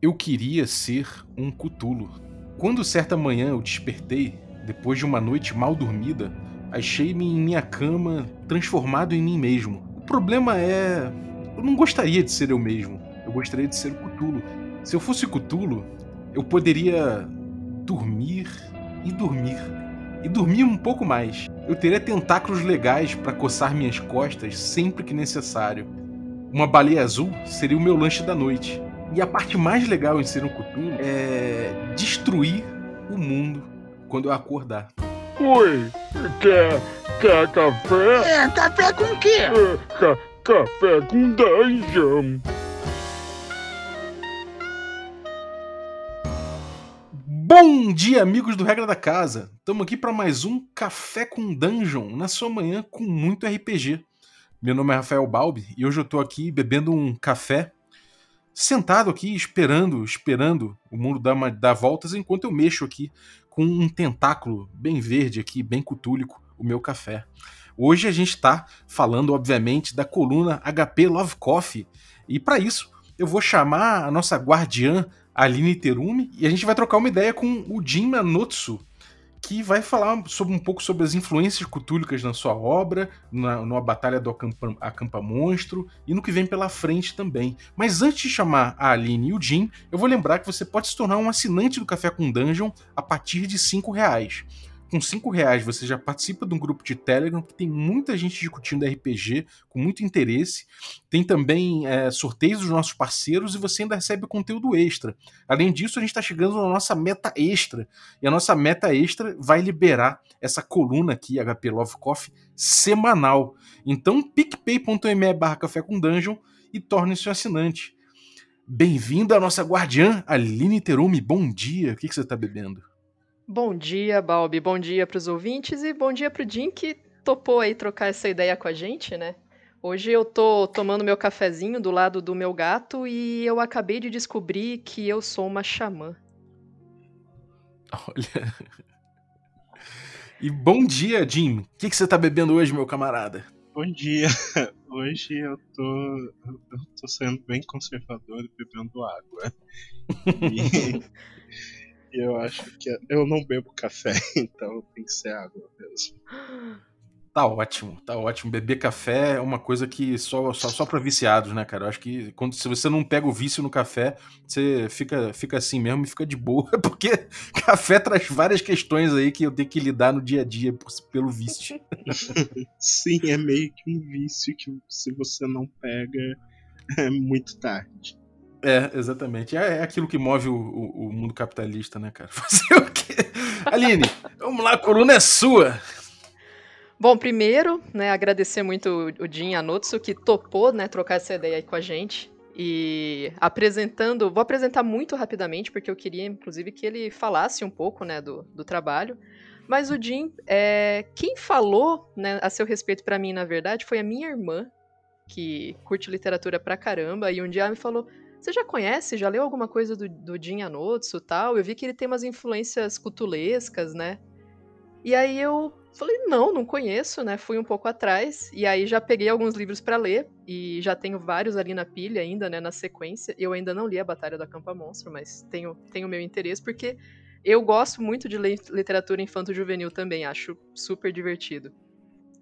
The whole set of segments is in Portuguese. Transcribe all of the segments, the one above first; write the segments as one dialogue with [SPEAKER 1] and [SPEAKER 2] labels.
[SPEAKER 1] Eu queria ser um cutulo. Quando certa manhã eu despertei, depois de uma noite mal dormida, achei-me em minha cama transformado em mim mesmo. O problema é. Eu não gostaria de ser eu mesmo. Eu gostaria de ser o Cutulo. Se eu fosse Cutulo, eu poderia dormir e dormir. E dormir um pouco mais. Eu teria tentáculos legais para coçar minhas costas sempre que necessário. Uma baleia azul seria o meu lanche da noite. E a parte mais legal em ser um Cthulhu é destruir o mundo quando eu acordar.
[SPEAKER 2] Oi, quer, quer café?
[SPEAKER 3] É, café com o quê?
[SPEAKER 2] É, ca, café com dungeon.
[SPEAKER 1] Bom dia, amigos do Regra da Casa! Estamos aqui para mais um Café com Dungeon na sua manhã com muito RPG. Meu nome é Rafael Balbi e hoje eu estou aqui bebendo um café sentado aqui esperando, esperando o mundo dar, uma, dar voltas enquanto eu mexo aqui com um tentáculo bem verde aqui, bem cutúlico, o meu café. Hoje a gente está falando, obviamente, da coluna HP Love Coffee e para isso eu vou chamar a nossa guardiã Aline Terumi e a gente vai trocar uma ideia com o Jin Manotsu, que vai falar sobre, um pouco sobre as influências cutúlicas na sua obra, na, na Batalha do Acampa, Acampa Monstro e no que vem pela frente também. Mas antes de chamar a Aline e o Jim, eu vou lembrar que você pode se tornar um assinante do Café com Dungeon a partir de R$ reais com cinco reais você já participa de um grupo de Telegram que tem muita gente discutindo RPG com muito interesse. Tem também é, sorteios dos nossos parceiros e você ainda recebe conteúdo extra. Além disso, a gente está chegando na nossa meta extra. E a nossa meta extra vai liberar essa coluna aqui, HP Love Coffee, semanal. Então, picpay.me barra café com dungeon e torne-se um assinante. Bem-vindo à nossa guardiã, Aline Terumi. Bom dia. O que, que você está bebendo?
[SPEAKER 4] Bom dia, Balbi. Bom dia para os ouvintes e bom dia para o Jim que topou aí trocar essa ideia com a gente, né? Hoje eu tô tomando meu cafezinho do lado do meu gato e eu acabei de descobrir que eu sou uma xamã.
[SPEAKER 1] Olha. E bom dia, Jim. O que, que você tá bebendo hoje, meu camarada?
[SPEAKER 5] Bom dia. Hoje eu tô, eu tô sendo bem conservador e bebendo água. E eu acho que eu não bebo café, então tem que ser água mesmo.
[SPEAKER 1] Tá ótimo, tá ótimo. Beber café é uma coisa que só, só, só para viciados, né, cara? Eu acho que quando, se você não pega o vício no café, você fica, fica assim mesmo e fica de boa, porque café traz várias questões aí que eu tenho que lidar no dia a dia pelo vício.
[SPEAKER 5] Sim, é meio que um vício que se você não pega, é muito tarde.
[SPEAKER 1] É, exatamente. É, é aquilo que move o, o, o, mundo capitalista, né, cara? Fazer o quê? Aline, vamos lá, a coluna é sua.
[SPEAKER 4] Bom, primeiro, né, agradecer muito o Jim Anotsu, que topou, né, trocar essa ideia aí com a gente. E apresentando, vou apresentar muito rapidamente, porque eu queria, inclusive, que ele falasse um pouco, né, do, do trabalho. Mas o Jim, é, quem falou, né, a seu respeito para mim, na verdade, foi a minha irmã, que curte literatura pra caramba, e um dia me falou, você já conhece, já leu alguma coisa do, do Jin Anotsu tal? Eu vi que ele tem umas influências cutulescas, né? E aí eu falei, não, não conheço, né? Fui um pouco atrás e aí já peguei alguns livros para ler e já tenho vários ali na pilha ainda, né, na sequência. Eu ainda não li a Batalha da Campa Monstro, mas tenho tenho meu interesse porque eu gosto muito de ler literatura infanto-juvenil também, acho super divertido.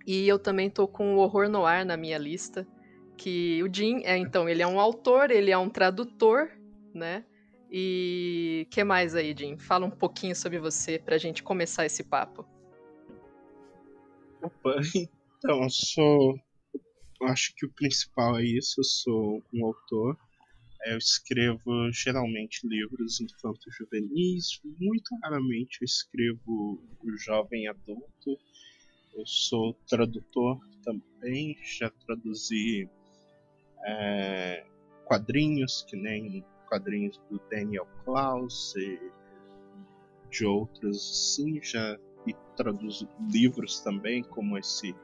[SPEAKER 4] E eu também tô com o Horror Noir na minha lista, que o Jim é então ele é um autor, ele é um tradutor, né? E que mais aí, Jim? Fala um pouquinho sobre você pra gente começar esse papo.
[SPEAKER 5] Opa, então eu sou, eu acho que o principal é isso. Eu sou um autor. Eu escrevo geralmente livros infanto-juvenis. Muito raramente eu escrevo o jovem adulto. Eu sou tradutor também. Já traduzi é, quadrinhos, que nem quadrinhos do Daniel Klaus e de outros assim, já e traduzo livros também, como esse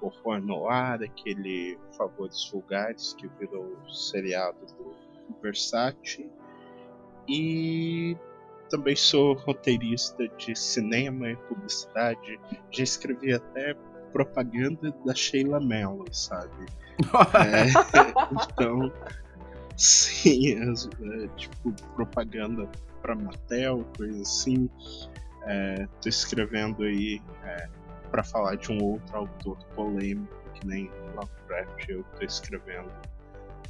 [SPEAKER 5] Horror Noir, aquele Favores Vulgares, que virou seriado do Versace. E também sou roteirista de cinema e publicidade. Já escrevi até propaganda da Sheila Mello, sabe? é, então, Sim, as, é, tipo, propaganda pra Mattel, coisa assim. É, tô escrevendo aí é, para falar de um outro autor polêmico, que nem Lovecraft, eu tô escrevendo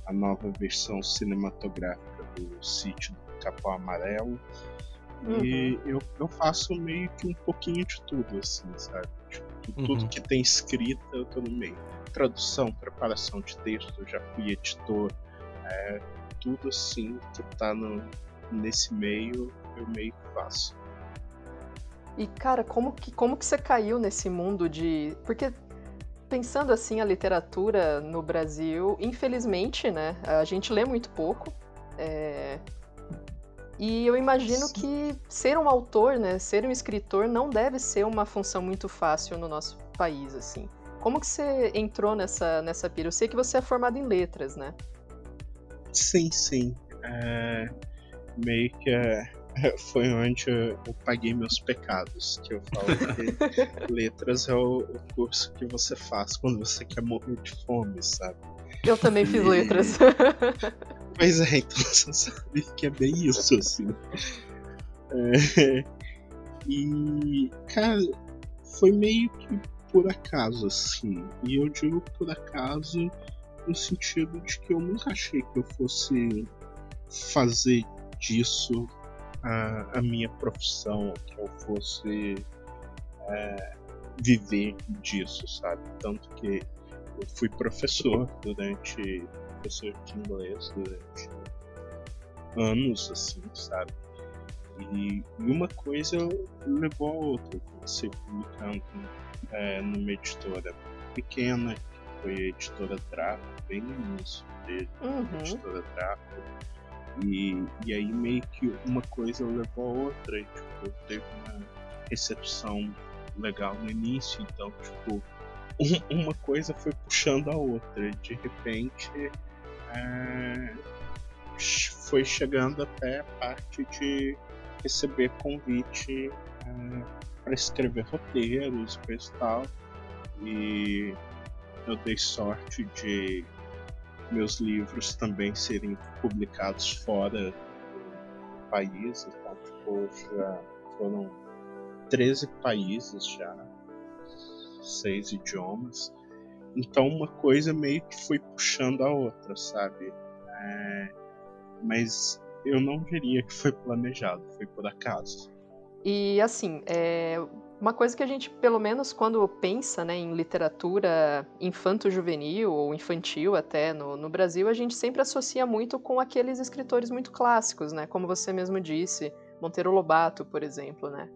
[SPEAKER 5] a nova versão cinematográfica do Sítio do Capão Amarelo. Uhum. E eu, eu faço meio que um pouquinho de tudo, assim, sabe? Tipo, tudo uhum. que tem escrita eu tô no meio. Tradução, preparação de texto, eu já fui editor. É, tudo assim que tá no, nesse meio, eu meio que faço.
[SPEAKER 4] E, cara, como que, como que você caiu nesse mundo de. Porque pensando assim a literatura no Brasil, infelizmente, né, a gente lê muito pouco. É... E eu imagino Sim. que ser um autor, né, ser um escritor não deve ser uma função muito fácil no nosso país, assim. Como que você entrou nessa, nessa pira? Eu sei que você é formado em letras, né?
[SPEAKER 5] Sim, sim. É... Meio que é foi onde eu, eu, paguei meus pecados. Que eu falo que letras é o, o, curso que você faz quando você quer morrer de fome, sabe?
[SPEAKER 4] Eu também fiz e... letras.
[SPEAKER 5] pois é, então você sabe que é bem isso, assim. É... E, cara, foi meio que por acaso, assim. E eu digo por acaso no sentido de que eu nunca achei que eu fosse fazer disso a, a minha profissão, que eu fosse é, viver disso, sabe? Tanto que eu fui professor durante professor de inglês durante anos, assim, sabe? E, uma coisa levou a outra. Eu comecei publicando é, numa editora pequena, que foi a editora Draco, bem no início dele, uhum. editora Draco e, e aí meio que uma coisa levou a outra, e, tipo, teve uma recepção legal no início, então, tipo, um, uma coisa foi puxando a outra. De repente, é, foi chegando até a parte de receber convite é, para escrever roteiros, coisa e tal. E eu dei sorte de meus livros também serem publicados fora do país. Então, tipo, já foram 13 países já, seis idiomas. Então uma coisa meio que foi puxando a outra, sabe? É... Mas eu não diria que foi planejado, foi por acaso.
[SPEAKER 4] E assim, é, uma coisa que a gente, pelo menos quando pensa né, em literatura infanto-juvenil ou infantil até no, no Brasil, a gente sempre associa muito com aqueles escritores muito clássicos, né? Como você mesmo disse, Monteiro Lobato, por exemplo, né?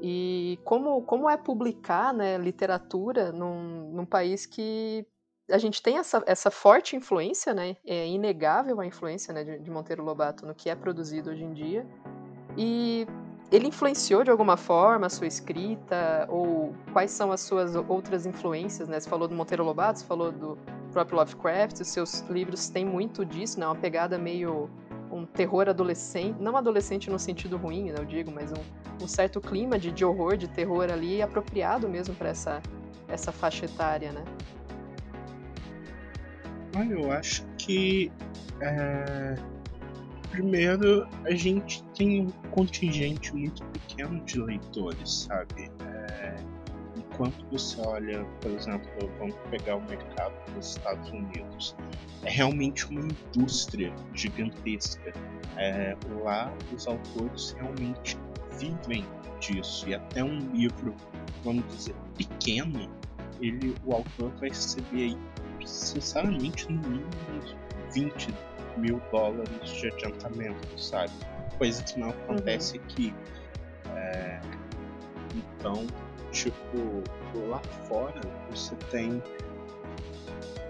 [SPEAKER 4] E como, como é publicar né, literatura num, num país que a gente tem essa, essa forte influência, né? É inegável a influência né, de, de Monteiro Lobato no que é produzido hoje em dia. E ele influenciou de alguma forma a sua escrita? Ou quais são as suas outras influências? Né? Você falou do Monteiro Lobato, você falou do próprio Lovecraft, os seus livros têm muito disso, né? uma pegada meio um terror adolescente, não adolescente no sentido ruim, né, eu digo, mas um, um certo clima de, de horror, de terror ali, apropriado mesmo para essa, essa faixa etária, né?
[SPEAKER 5] Eu acho que é Primeiro, a gente tem um contingente muito pequeno de leitores, sabe? É, enquanto você olha, por exemplo, vamos pegar o mercado dos Estados Unidos, é realmente uma indústria gigantesca. É, lá, os autores realmente vivem disso, e até um livro, vamos dizer, pequeno, ele, o autor vai receber aí, sinceramente, no mínimo 20 mil dólares de adiantamento, sabe? Coisa que não acontece uhum. aqui. É... Então, tipo, lá fora você tem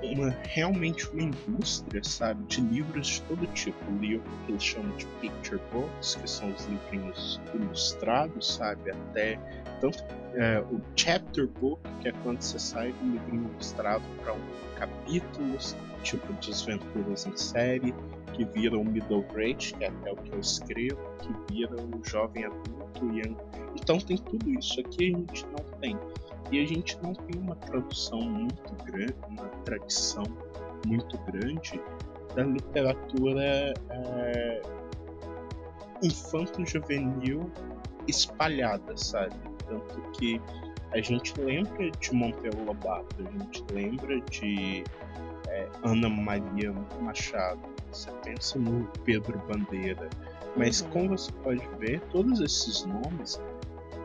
[SPEAKER 5] uma, realmente uma indústria, sabe, de livros de todo tipo. Livro que eles chamam de picture books, que são os livrinhos ilustrados, sabe, até tanto é, o chapter book, que é quando você sai do livrinho ilustrado para um capítulo, tipo Desventuras em série, que vira o middle grade, que é até o que eu escrevo, que vira o jovem adulto. E... Então tem tudo isso. Aqui a gente não tem. E a gente não tem uma tradução muito grande, uma tradição muito grande da literatura é, infanto-juvenil espalhada, sabe? Tanto que a gente lembra de Monteiro Lobato, a gente lembra de é, Ana Maria Machado, você pensa no Pedro Bandeira, mas uhum. como você pode ver, todos esses nomes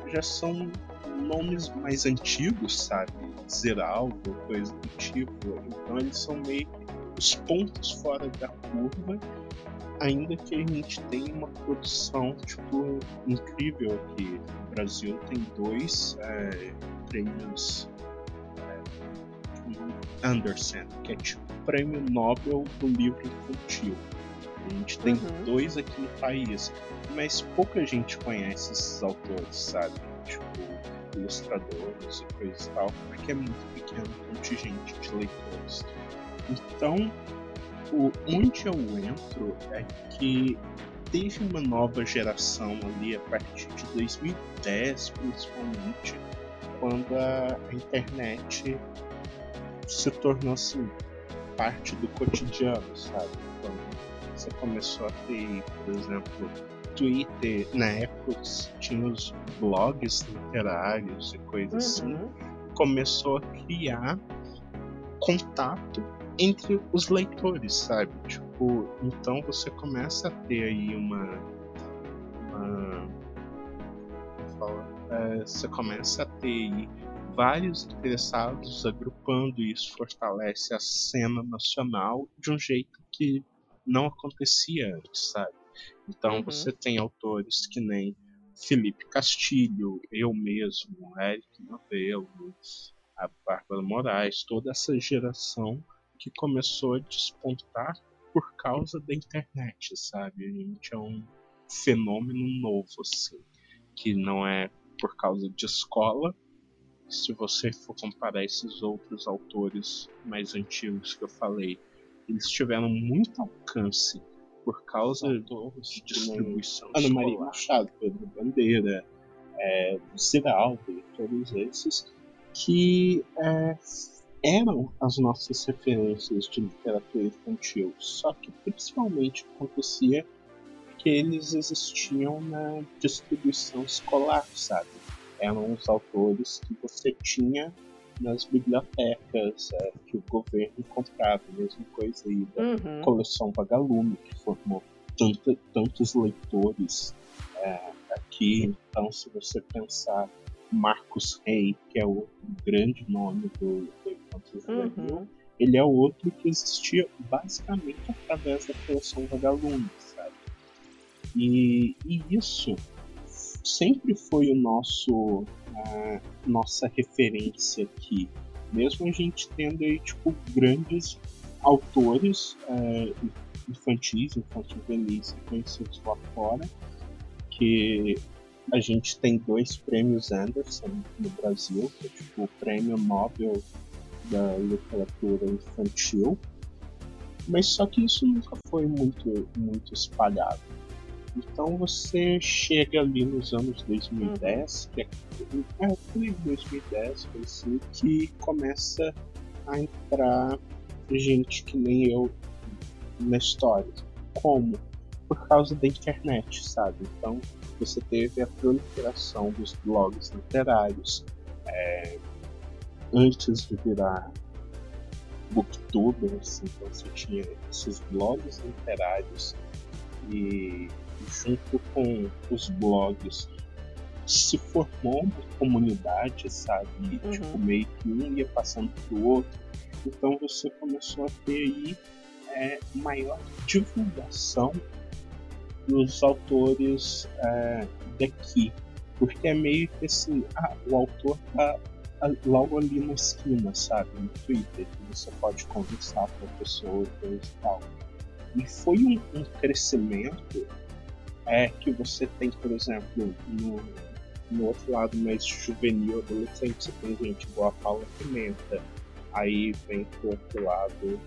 [SPEAKER 5] já são nomes mais antigos, sabe? Zeraldo, coisa do tipo. Então eles são meio que os pontos fora da curva, ainda que a gente tenha uma produção tipo incrível aqui. O Brasil tem dois é, prêmios Anderson, que é tipo prêmio Nobel do livro infantil. A gente tem uhum. dois aqui no país, mas pouca gente conhece esses autores, sabe? Tipo, ilustradores e coisas e tal, porque é muito pequeno o contingente de leitores. Então, o, onde eu entro é que teve uma nova geração ali a partir de 2010, principalmente, quando a internet se tornou assim parte do cotidiano, sabe? Quando você começou a ter, por exemplo, Twitter, na época tinha os blogs literários e coisas assim, uhum. assim, começou a criar contato entre os leitores, sabe? Tipo, então você começa a ter aí uma. uma é, você começa a ter aí vários interessados agrupando e isso fortalece a cena nacional de um jeito que não acontecia antes, sabe? Então uhum. você tem autores que nem Felipe Castilho, eu mesmo, Eric Novello, a Bárbara Moraes, toda essa geração que começou a despontar por causa da internet, sabe? A gente é um fenômeno novo, assim, que não é por causa de escola. Se você for comparar esses outros autores mais antigos que eu falei, eles tiveram muito alcance por causa de distribuição Ana Maria Machado, Pedro Bandeira, é, Ziraldo todos esses, que é, eram as nossas referências de literatura infantil. Só que principalmente acontecia que eles existiam na distribuição escolar, sabe? Eram os autores que você tinha nas bibliotecas é, que o governo comprava, mesma coisa aí da uhum. coleção Vagalume, que formou tanto, tantos leitores é, aqui. Então, se você pensar Marcos Rey, que é o grande nome do, do Encontro uhum. ele é outro que existia basicamente através da coleção Vagalume, sabe? E, e isso sempre foi o nosso a nossa referência aqui. Mesmo a gente tendo aí, tipo, grandes autores é, infantis, infantis conhecidos lá fora, que a gente tem dois prêmios Anderson no Brasil, que é tipo o prêmio Nobel da literatura infantil, mas só que isso nunca foi muito, muito espalhado. Então você chega ali nos anos 2010, que é, é 2010, assim, que começa a entrar gente que nem eu na história. Como? Por causa da internet, sabe? Então você teve a proliferação dos blogs literários. É, antes de virar booktuber, assim, então você tinha esses blogs literários e junto com os blogs, se formou uma comunidade, sabe? Uhum. Tipo, meio que um ia passando pro outro. Então você começou a ter aí é, maior divulgação dos autores é, daqui. Porque é meio que assim, ah, o autor tá logo ali na esquina, sabe? No Twitter, que você pode conversar com a pessoa e tal. E foi um, um crescimento é que você tem, por exemplo, no, no outro lado mais juvenil, adolescente, você tem gente igual a Paula Pimenta. Aí vem pro outro lado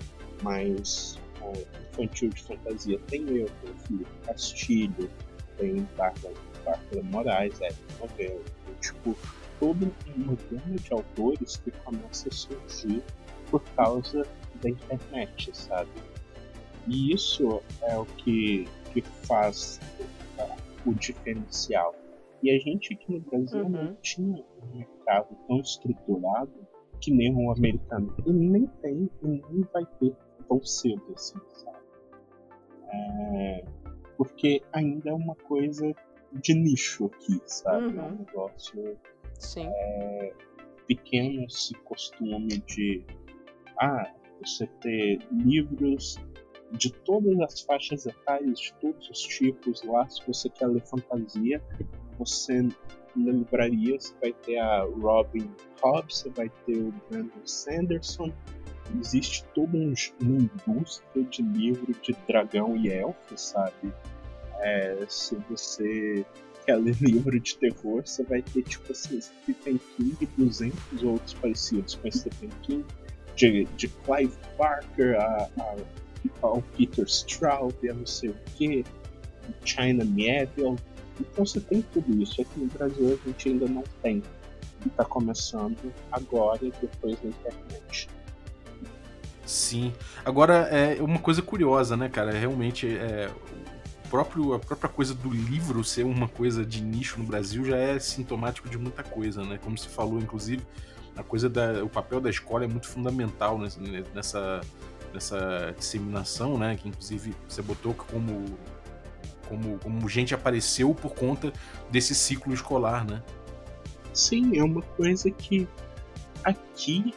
[SPEAKER 5] mais é, infantil de fantasia. Tem eu, tem o Felipe Castilho, tem Bárbara, Bárbara Moraes, é novela. Tem, tipo, toda uma gama de autores que começa a surgir por causa da internet, sabe? E isso é o que, que faz o diferencial. E a gente aqui no Brasil
[SPEAKER 4] Uhum.
[SPEAKER 5] não tinha um mercado tão estruturado que nem o americano. E nem tem, e nem vai ter tão cedo assim, sabe? É, porque ainda é uma coisa de nicho aqui, sabe? É um
[SPEAKER 4] Uhum.
[SPEAKER 5] negócio
[SPEAKER 4] Sim.
[SPEAKER 5] pequeno esse costume de ah, você ter livros de todas as faixas etárias, de todos os tipos lá, se você quer ler fantasia, você na livraria você vai ter a Robin Hobbs, você vai ter o Brandon Sanderson, existe toda um, uma indústria de livro de dragão e elfo, sabe? É, se você quer ler livro de terror, você vai ter tipo assim, Stephen King e 200 outros parecidos com Stephen King, de, de Clive Barker a, a, ao Peter Straub, a não sei o que, China Miéville. Então você tem tudo isso. Aqui no Brasil a gente ainda não tem. E tá começando agora, depois da internet.
[SPEAKER 1] Sim. Agora, é uma coisa curiosa, né, cara? Realmente, é, o próprio, a própria coisa do livro ser uma coisa de nicho no Brasil já é sintomático de muita coisa, né? Como se falou, inclusive, a coisa da, o papel da escola é muito fundamental nessa, nessa, nessa disseminação, né? Que inclusive você botou como, como, como gente apareceu por conta desse ciclo escolar, né?
[SPEAKER 5] Sim, é uma coisa que aqui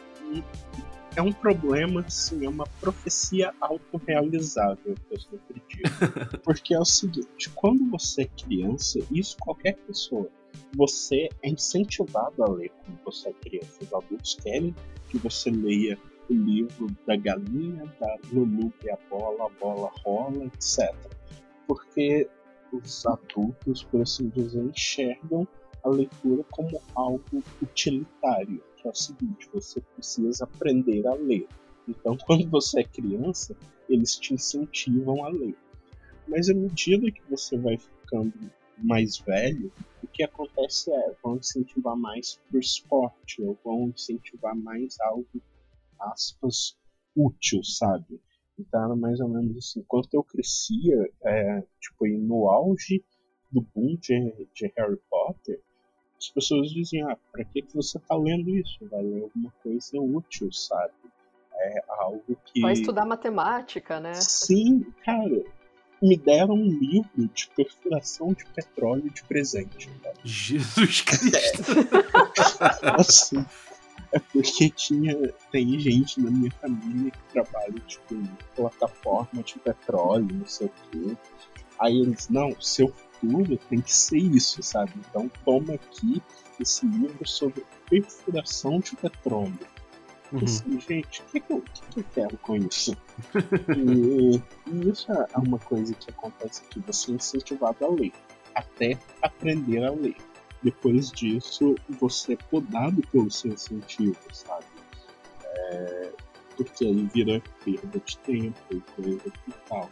[SPEAKER 5] é um problema, assim, é uma profecia autorrealizável, que eu sempre digo. Porque é o seguinte, quando você é criança, isso qualquer pessoa, você é incentivado a ler quando você é criança. Os adultos querem que você leia o livro da galinha, da Lulu e a bola, a bola rola, etc. Porque os adultos, por assim dizer, enxergam a leitura como algo utilitário, que é o seguinte, você precisa aprender a ler. Então, quando você é criança, eles te incentivam a ler. Mas à medida que você vai ficando mais velho, o que acontece é, vão incentivar mais pro esporte, ou vão incentivar mais algo, aspas, útil, sabe? Então era mais ou menos assim, enquanto eu crescia, é, tipo, aí no auge do boom de, de Harry Potter, as pessoas diziam, ah, pra que, que você tá lendo isso? Vai ler alguma coisa útil, sabe? É algo que.
[SPEAKER 4] Vai estudar matemática, né?
[SPEAKER 5] Sim, cara. Me deram um livro de perfuração de petróleo de presente. Cara.
[SPEAKER 1] Jesus Cristo!
[SPEAKER 5] assim, é porque tinha. Tem gente na minha família que trabalha, tipo, em plataforma de petróleo, não sei o quê. Aí eles, não, seu futuro tem que ser isso, sabe? Então toma aqui esse livro sobre perfuração de petróleo.
[SPEAKER 1] Uhum.
[SPEAKER 5] Assim, gente, o que, que, eu, que, que eu quero com isso? e, e isso é uma coisa que acontece aqui, você é incentivado a ler, até aprender a ler. Depois disso, você é podado pelo seu incentivo, sabe? É, porque aí vira perda de tempo e coisa e tal.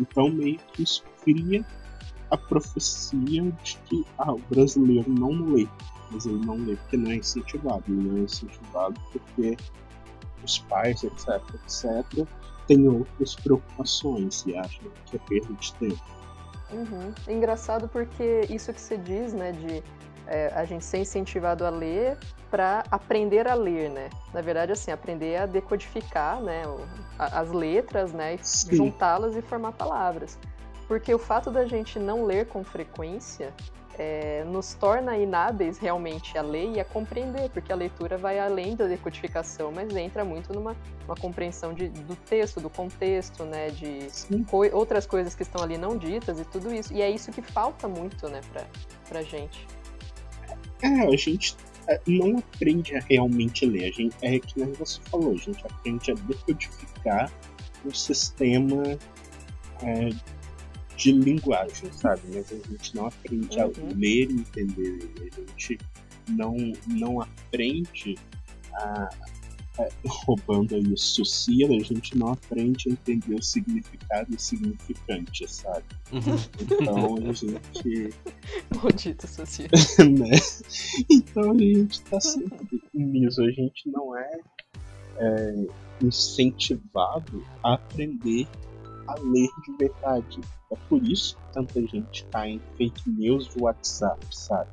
[SPEAKER 5] Então, meio que isso cria a profecia de que ah, o brasileiro não lê. Mas ele não lê porque não é incentivado. Ele não é incentivado porque os pais, etc, etc, têm outras preocupações e acham que é perda de tempo.
[SPEAKER 4] Uhum. É engraçado porque isso que você diz, né, de é, a gente ser incentivado a ler para aprender a ler, né? Na verdade, assim, aprender a decodificar, né, o, a, as letras, né, juntá-las e formar palavras. Porque o fato da gente não ler com frequência é, nos torna inábeis realmente a ler e a compreender, porque a leitura vai além da decodificação, mas entra muito numa uma compreensão de, do texto, do contexto, né, de coi- outras coisas que estão ali não ditas e tudo isso. E é isso que falta muito, né, pra, pra gente.
[SPEAKER 5] É, a gente é, não aprende a realmente ler. A gente, é que nem você falou, a gente aprende a decodificar o sistema é, de linguagem, sabe? Mas a gente não aprende a
[SPEAKER 4] Uhum.
[SPEAKER 5] ler e entender ele. A gente não, não aprende a. é, roubando aí o Sucira, a gente não aprende a entender o significado e significante, sabe?
[SPEAKER 1] Uhum.
[SPEAKER 5] Então a gente
[SPEAKER 4] Maldito Socia.
[SPEAKER 5] né? Então a gente tá sempre nisso, a gente não é, é, incentivado a aprender a ler de verdade. É por isso que tanta gente cai em fake news de WhatsApp, sabe?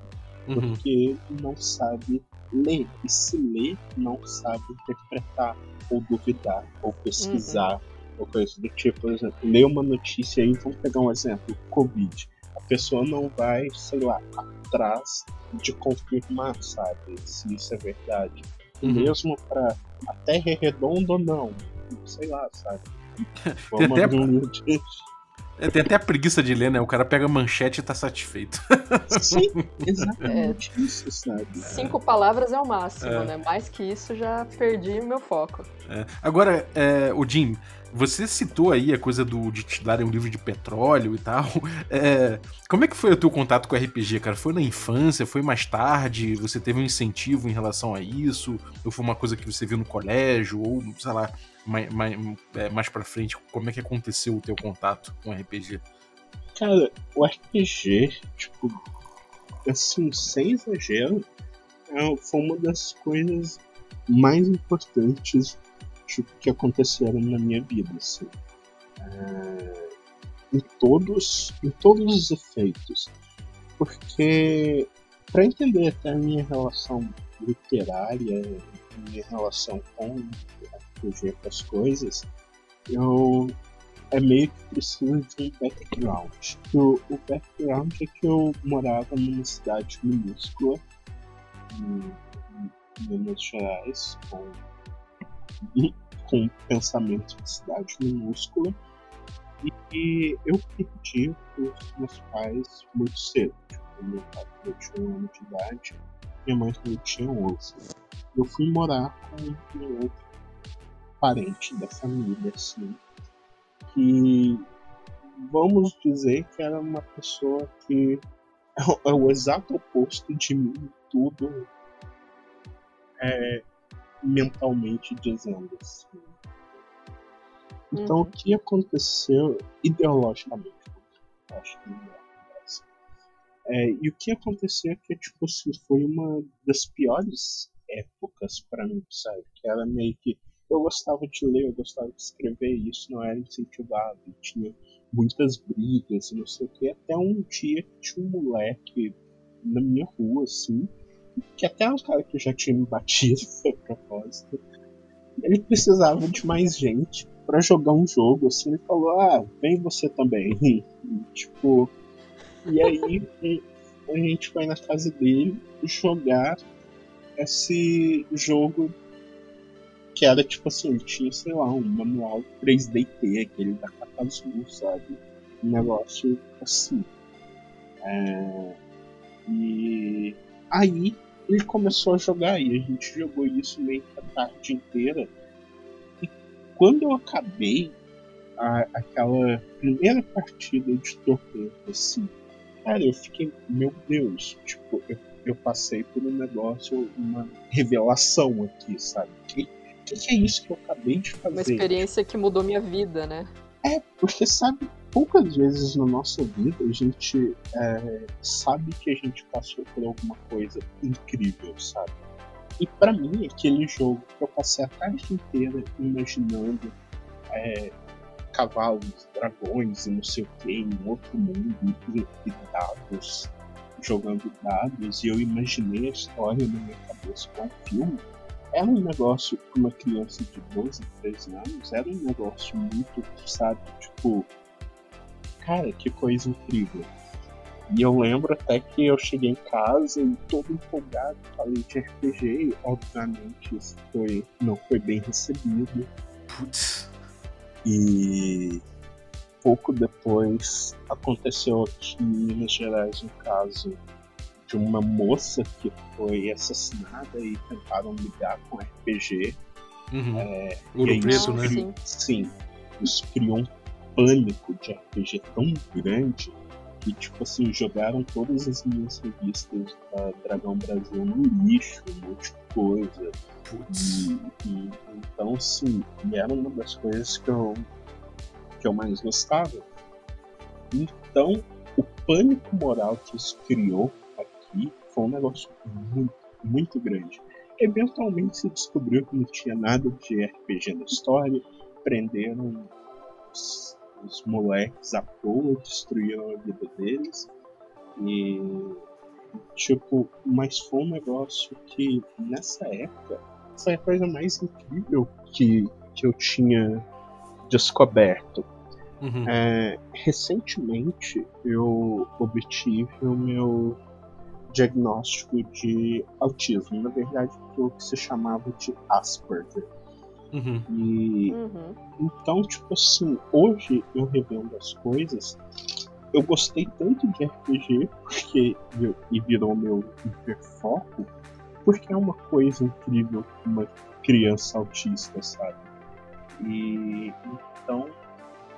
[SPEAKER 1] Uhum.
[SPEAKER 5] Porque não sabe ler. E se lê, não sabe interpretar, ou duvidar, ou pesquisar, ou coisa do tipo. Por exemplo, ler uma notícia aí, vamos pegar um exemplo: Covid. A pessoa não vai, sei lá, atrás de confirmar, sabe, se isso é verdade.
[SPEAKER 1] Uhum.
[SPEAKER 5] Mesmo pra a Terra é redonda ou não, sei lá, sabe.
[SPEAKER 1] Tem até- É, tem até a preguiça de ler, né? O cara pega a manchete e tá satisfeito.
[SPEAKER 5] Sim, exatamente isso, sabe.
[SPEAKER 4] Cinco palavras é o máximo,
[SPEAKER 1] É.
[SPEAKER 4] né? Mais que isso, já perdi meu foco.
[SPEAKER 1] É. Agora, é, o Jim, você citou aí a coisa do, de te darem um livro de petróleo e tal. É, como é que foi o teu contato com o RPG, cara? Foi na infância? Foi mais tarde? Você teve um incentivo em relação a isso? Ou foi uma coisa que você viu no colégio? Ou, sei lá, mais, mais, é, mais pra frente? Como é que aconteceu o teu contato com RPG?
[SPEAKER 5] Cara, o RPG, tipo, assim, sem exagero, é- foi uma das coisas mais importantes tipo, que aconteceram na minha vida, assim. É, em todos, em todos os efeitos. Porque, para entender até a minha relação literária, minha relação com RPG, com as coisas, eu é meio que precisa de um background. O, o background é que eu morava numa cidade minúscula, em, Minas Gerais, com, com um pensamento de cidade minúscula, e eu perdi os meus pais muito cedo. Tipo, meu pai tinha um ano de idade, minha mãe tinha 11. Eu fui morar com um outro parente da família, assim, que vamos dizer que era uma pessoa que é o- é exato oposto de mim tudo é, mentalmente dizendo assim. Então
[SPEAKER 4] Uhum.
[SPEAKER 5] o que aconteceu ideologicamente? Acho que é essa. É, e o que aconteceu é que tipo, assim, foi uma das piores épocas pra mim, sabe? Que era meio que eu gostava de ler, eu gostava de escrever, e isso não era incentivado, tinha muitas brigas e não sei o que, até um dia que tinha um moleque na minha rua, assim, que até um cara que já tinha me batido a propósito, ele precisava de mais gente pra jogar um jogo, assim, ele falou, ah, vem você também. E, tipo, e aí a gente foi na casa dele jogar esse jogo que era tipo assim, ele tinha, sei lá, um manual 3DT, aquele da capa sabe? Um negócio assim. É, E aí ele começou a jogar e a gente jogou isso meio que a tarde inteira. E quando eu acabei a- aquela primeira partida de torneio, assim, cara, eu fiquei, meu Deus, tipo, eu, eu passei por um negócio, uma revelação aqui, sabe? Que, que, que é isso que eu acabei de fazer?
[SPEAKER 4] Uma experiência que mudou minha vida, né?
[SPEAKER 5] É, porque sabe, poucas vezes na nossa vida a gente é, sabe que a gente passou por alguma coisa incrível, sabe? E pra mim, aquele jogo que eu passei a tarde inteira imaginando é, cavalos, dragões e não sei o que, em outro mundo, e, e dados, jogando dados, e eu imaginei a história na minha cabeça com o filme. Era um negócio para uma criança de 12, 13 anos, era um negócio muito, sabe, tipo, cara, que coisa incrível. E eu lembro até que eu cheguei em casa e todo empolgado, falei de RPG, obviamente isso foi, não foi bem recebido.
[SPEAKER 1] Putz.
[SPEAKER 5] E pouco depois aconteceu aqui em Minas Gerais um caso de uma moça que foi assassinada e tentaram ligar com RPG.
[SPEAKER 1] Uhum.
[SPEAKER 5] É,
[SPEAKER 1] Ouro
[SPEAKER 5] e
[SPEAKER 1] preto, né?
[SPEAKER 5] criou- Sim. Isso criou um pânico de RPG tão grande que, tipo assim, jogaram todas as minhas revistas da Dragão Brasil no lixo, um monte de coisa. E, e- então, sim, e era uma das coisas que eu, que eu mais gostava. Então, o pânico moral que isso criou aqui foi um negócio muito, muito grande. Eventualmente se descobriu que não tinha nada de RPG na história, prenderam os os moleques à toa destruíram a vida deles. E tipo, mas foi um negócio que nessa época foi a coisa mais incrível que, que eu tinha descoberto.
[SPEAKER 1] Uhum.
[SPEAKER 5] É, recentemente eu obtive o meu diagnóstico de autismo, na verdade o que se chamava de Asperger.
[SPEAKER 1] Uhum.
[SPEAKER 5] E
[SPEAKER 4] Uhum.
[SPEAKER 5] então, tipo assim, hoje eu revendo as coisas, eu gostei tanto de RPG porque eu- e virou meu hiperfoco, porque é uma coisa incrível uma criança autista, sabe? E então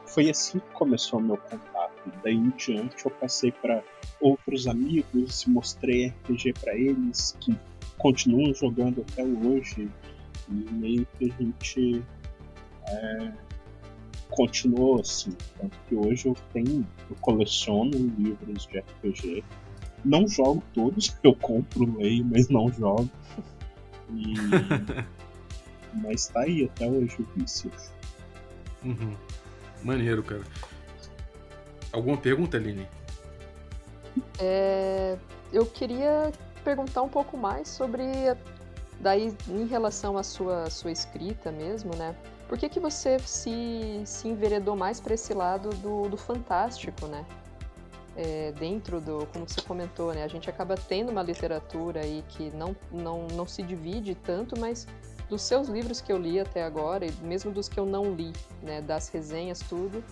[SPEAKER 5] foi assim que começou o meu contato. Daí em diante eu passei para outros amigos, mostrei RPG para eles que continuam jogando até hoje e meio que a gente é, continuou assim. Tanto que hoje eu tenho, eu coleciono livros de RPG. Não jogo todos, eu compro, leio, mas não jogo. E... mas tá aí até hoje o vício.
[SPEAKER 1] Uhum. Maneiro, cara. Alguma pergunta, Aline?
[SPEAKER 4] É, eu queria perguntar um pouco mais sobre daí em relação à sua sua escrita mesmo, né? Por que que você se, se enveredou mais para esse lado do, do fantástico, né? É, dentro do, como você comentou, né? A gente acaba tendo uma literatura aí que não, não, não se divide tanto, mas dos seus livros que eu li até agora, e mesmo dos que eu não li, né? Das resenhas, tudo,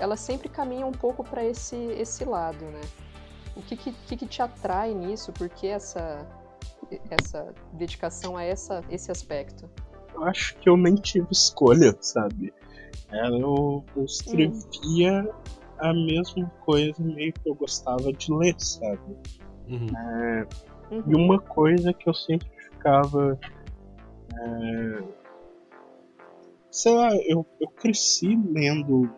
[SPEAKER 4] elas sempre caminham um pouco para esse, esse lado, né? O que, que, que que te atrai nisso? Por que essa, essa dedicação a essa, esse aspecto?
[SPEAKER 5] Eu acho que eu nem tive escolha, sabe? Eu, eu escrevia a mesma coisa meio que eu gostava de ler, sabe?
[SPEAKER 1] Uhum.
[SPEAKER 5] E
[SPEAKER 4] Uhum.
[SPEAKER 5] uma coisa que eu sempre ficava. é, sei lá, eu, eu cresci lendo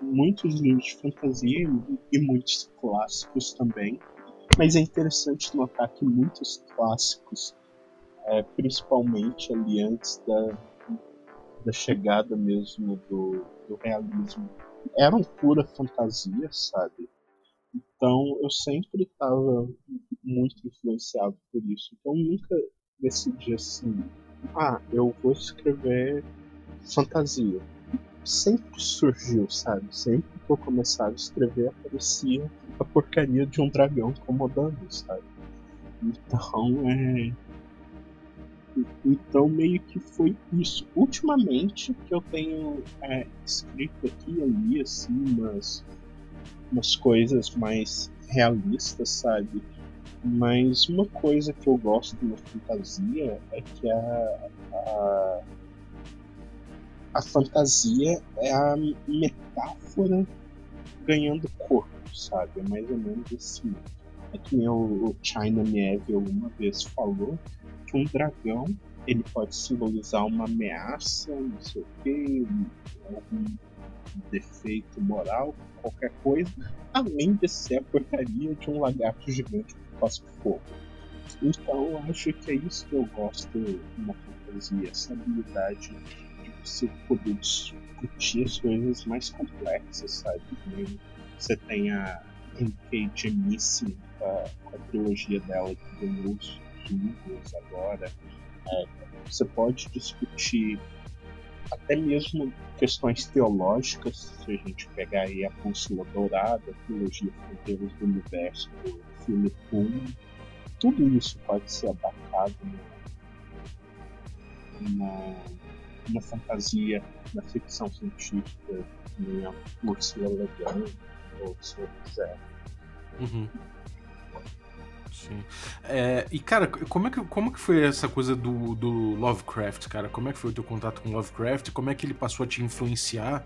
[SPEAKER 5] muitos livros de fantasia e, muitos clássicos também. Mas é interessante notar que muitos clássicos, é, principalmente ali antes da, da chegada mesmo do, do realismo, eram pura fantasia, sabe? Então eu sempre estava muito influenciado por isso. Então eu nunca decidi assim, ah, eu vou escrever fantasia. Sempre surgiu, sabe? Sempre que eu começava a escrever aparecia a porcaria de um dragão incomodando, sabe? Então é. Então meio que foi isso. Ultimamente que eu tenho é, escrito aqui e ali assim umas, umas coisas mais realistas, sabe? Mas uma coisa que eu gosto na fantasia é que a, a, a fantasia é a metáfora ganhando corpo, sabe? É mais ou menos assim. É que nem o, China Mieville uma vez falou que um dragão ele pode simbolizar uma ameaça, não sei o que, algum defeito moral, qualquer coisa, além de ser a porcaria de um lagarto gigante que cospe fogo. Então eu acho que é isso que eu gosto na fantasia, essa habilidade de você poder discutir as coisas mais complexas, sabe? Você tem a N.K. Jemisin com a, trilogia dela que ganhou os livros agora. É, você pode discutir até mesmo questões teológicas, se a gente pegar aí a Bússola Dourada, a trilogia Fronteiras do Universo, do filme Pum, tudo isso pode ser abarcado na, na, na fantasia, na ficção científica, na Úrsula Le Guin, ou se eu quiser.
[SPEAKER 1] Uhum. Sim. É, e, cara, como é, que, como que foi essa coisa do, do Lovecraft, cara? Como é que foi o teu contato com Lovecraft? Como é que ele passou a te influenciar?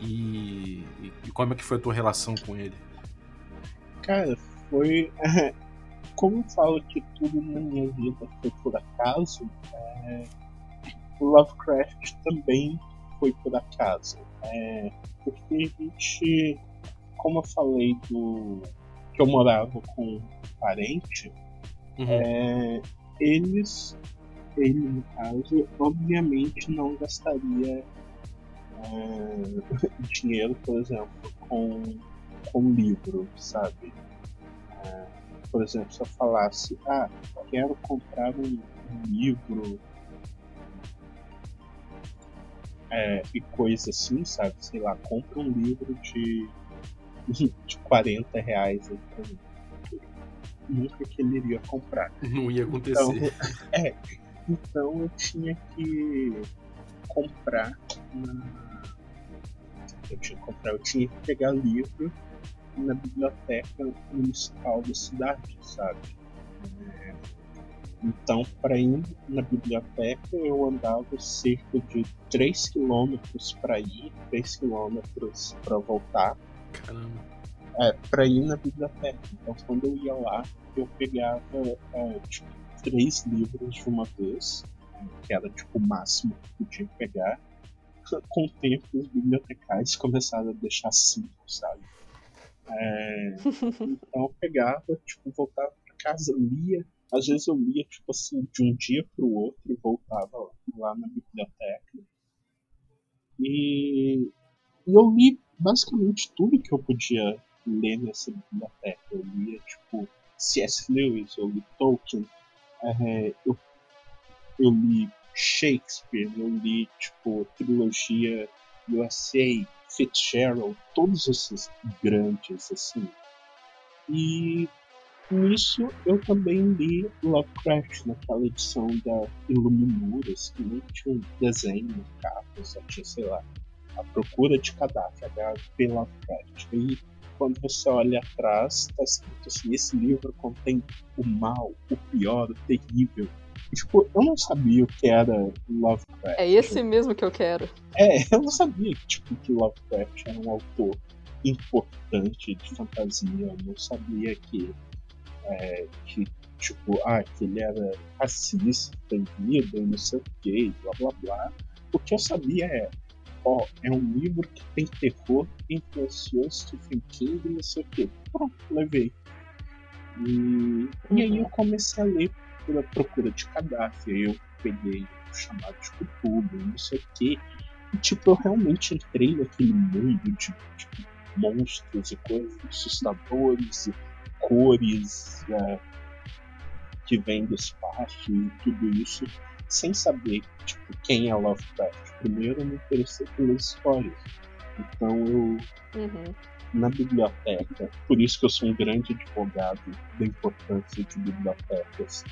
[SPEAKER 1] E, e- e como é que foi a tua relação com ele?
[SPEAKER 5] Cara, foi. Como eu falo que tudo na minha vida foi por acaso, é, Lovecraft também foi por acaso. É, porque a gente, como eu falei do que eu morava com um parente,
[SPEAKER 1] Uhum.
[SPEAKER 5] é, eles, ele no caso, obviamente não gastaria é, dinheiro, por exemplo, com, com livro, sabe? É, por exemplo, se eu falasse, ah, quero comprar um, um livro é, e coisa assim, sabe? Sei lá, compra um livro de, de 40 reais aí pra mim. Nunca que ele iria comprar.
[SPEAKER 1] Não ia acontecer.
[SPEAKER 5] Então, é, então eu tinha que comprar na. Eu tinha que comprar, eu tinha que pegar livro na biblioteca municipal da cidade, sabe? É, então, para ir na biblioteca, eu andava cerca de 3 km para ir, 3 km para voltar.
[SPEAKER 1] Caramba.
[SPEAKER 5] É, para ir na biblioteca. Então, quando eu ia lá, eu pegava é, tipo, três livros de uma vez, que era tipo o máximo que podia pegar. Com o tempo, os bibliotecários começaram a deixar cinco, sabe? É, então eu pegava, tipo, voltava para casa, lia às vezes eu lia, tipo assim, de um dia para o outro e voltava lá, lá na biblioteca. E, e eu li basicamente tudo que eu podia ler nessa biblioteca. Eu lia, tipo, C.S. Lewis, eu li Tolkien, é, eu, eu li Shakespeare, eu li, tipo, trilogia USA, Fitzgerald, todos esses grandes, assim. E Nisso eu também li Lovecraft, naquela edição da Iluminuras, que nem tinha um desenho no capa, só tinha, sei lá, a procura de cadáver, H.P. Lovecraft. E quando você olha atrás, tá escrito assim, esse livro contém o mal, o pior, o terrível. E, tipo, eu não sabia o que era Lovecraft.
[SPEAKER 4] É esse mesmo que eu quero.
[SPEAKER 5] É, eu não sabia tipo, que Lovecraft era um autor importante de fantasia. Eu não sabia que é, que, tipo, ah, que ele era racista, proibido, não sei o que, blá blá blá. O que eu sabia é, ó, é um livro que tem terror, influenciou Stephen King, não sei o que. Pronto, levei. E, e aí eu comecei a ler pela procura de cadáver. Eu peguei o chamado de Cthulhu, não sei o que. E, tipo, eu realmente entrei naquele mundo de tipo, monstros e coisas assustadores e cores é, que vem do espaço e tudo isso, sem saber tipo, quem é Lovecraft. Primeiro eu me interessei pelas histórias. Então eu. Uhum. Na biblioteca, por isso que eu sou um grande advogado da importância de bibliotecas,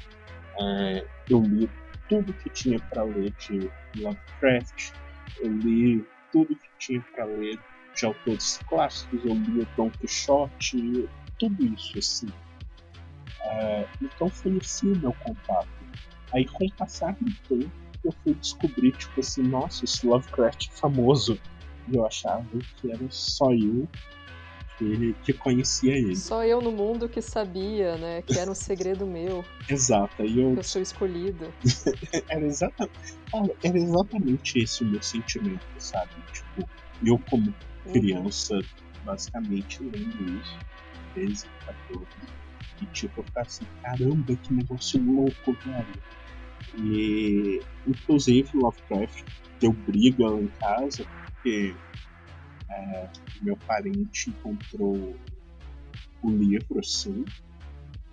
[SPEAKER 5] é, eu li tudo que tinha para ler de Lovecraft, eu li tudo que tinha para ler de autores clássicos, eu li o Don Quixote, tudo isso, assim. É, então foi assim o meu contato. Aí com o passar do tempo eu fui descobrir, tipo assim, nossa, esse Lovecraft famoso. E eu achava que era só eu que, que conhecia ele.
[SPEAKER 4] Só eu no mundo que sabia, né? Que era um segredo meu.
[SPEAKER 5] Exato, aí eu.
[SPEAKER 4] Eu sou escolhido.
[SPEAKER 5] era, exatamente, era exatamente esse o meu sentimento, sabe? Tipo, eu como uhum. criança, uhum. basicamente lendo isso 13, 14. E tipo, eu ficava assim, caramba, que negócio louco, velho. E inclusive Lovecraft deu briga lá em casa, porque é, meu parente encontrou o livro assim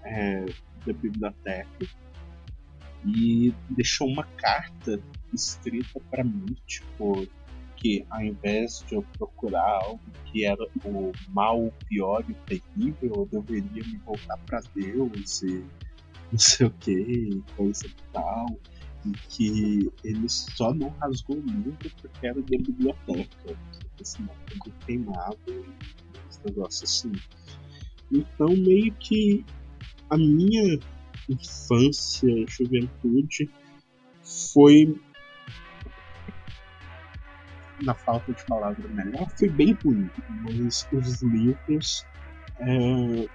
[SPEAKER 5] é, da biblioteca e deixou uma carta escrita para mim, tipo, que ao invés de eu procurar algo que era o mal, o pior e o terrível, eu deveria me voltar para Deus e não sei o que, coisa e tal. E que ele só não rasgou o livro porque era da biblioteca, porque senão tudo queimado esse negócio assim. Então, meio que a minha infância, juventude, foi na falta de palavra melhor, foi bem ruim, mas os livros é,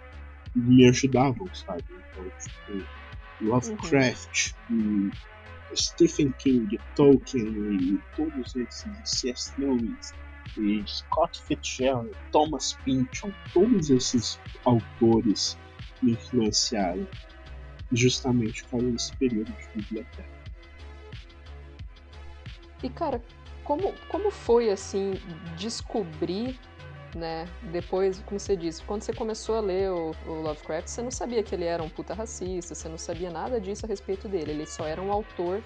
[SPEAKER 5] me ajudavam, sabe? Então, tipo, Lovecraft, uhum. Stephen King, Tolkien e todos esses, C.S. Lewis, e Scott Fitzgerald, Thomas Pynchon, todos esses autores me influenciaram justamente para esse período de biblioteca.
[SPEAKER 4] E cara, como, como foi, assim, descobrir, né, depois, como você disse, quando você começou a ler o, o, Lovecraft, você não sabia que ele era um puta racista, você não sabia nada disso a respeito dele, ele só era um autor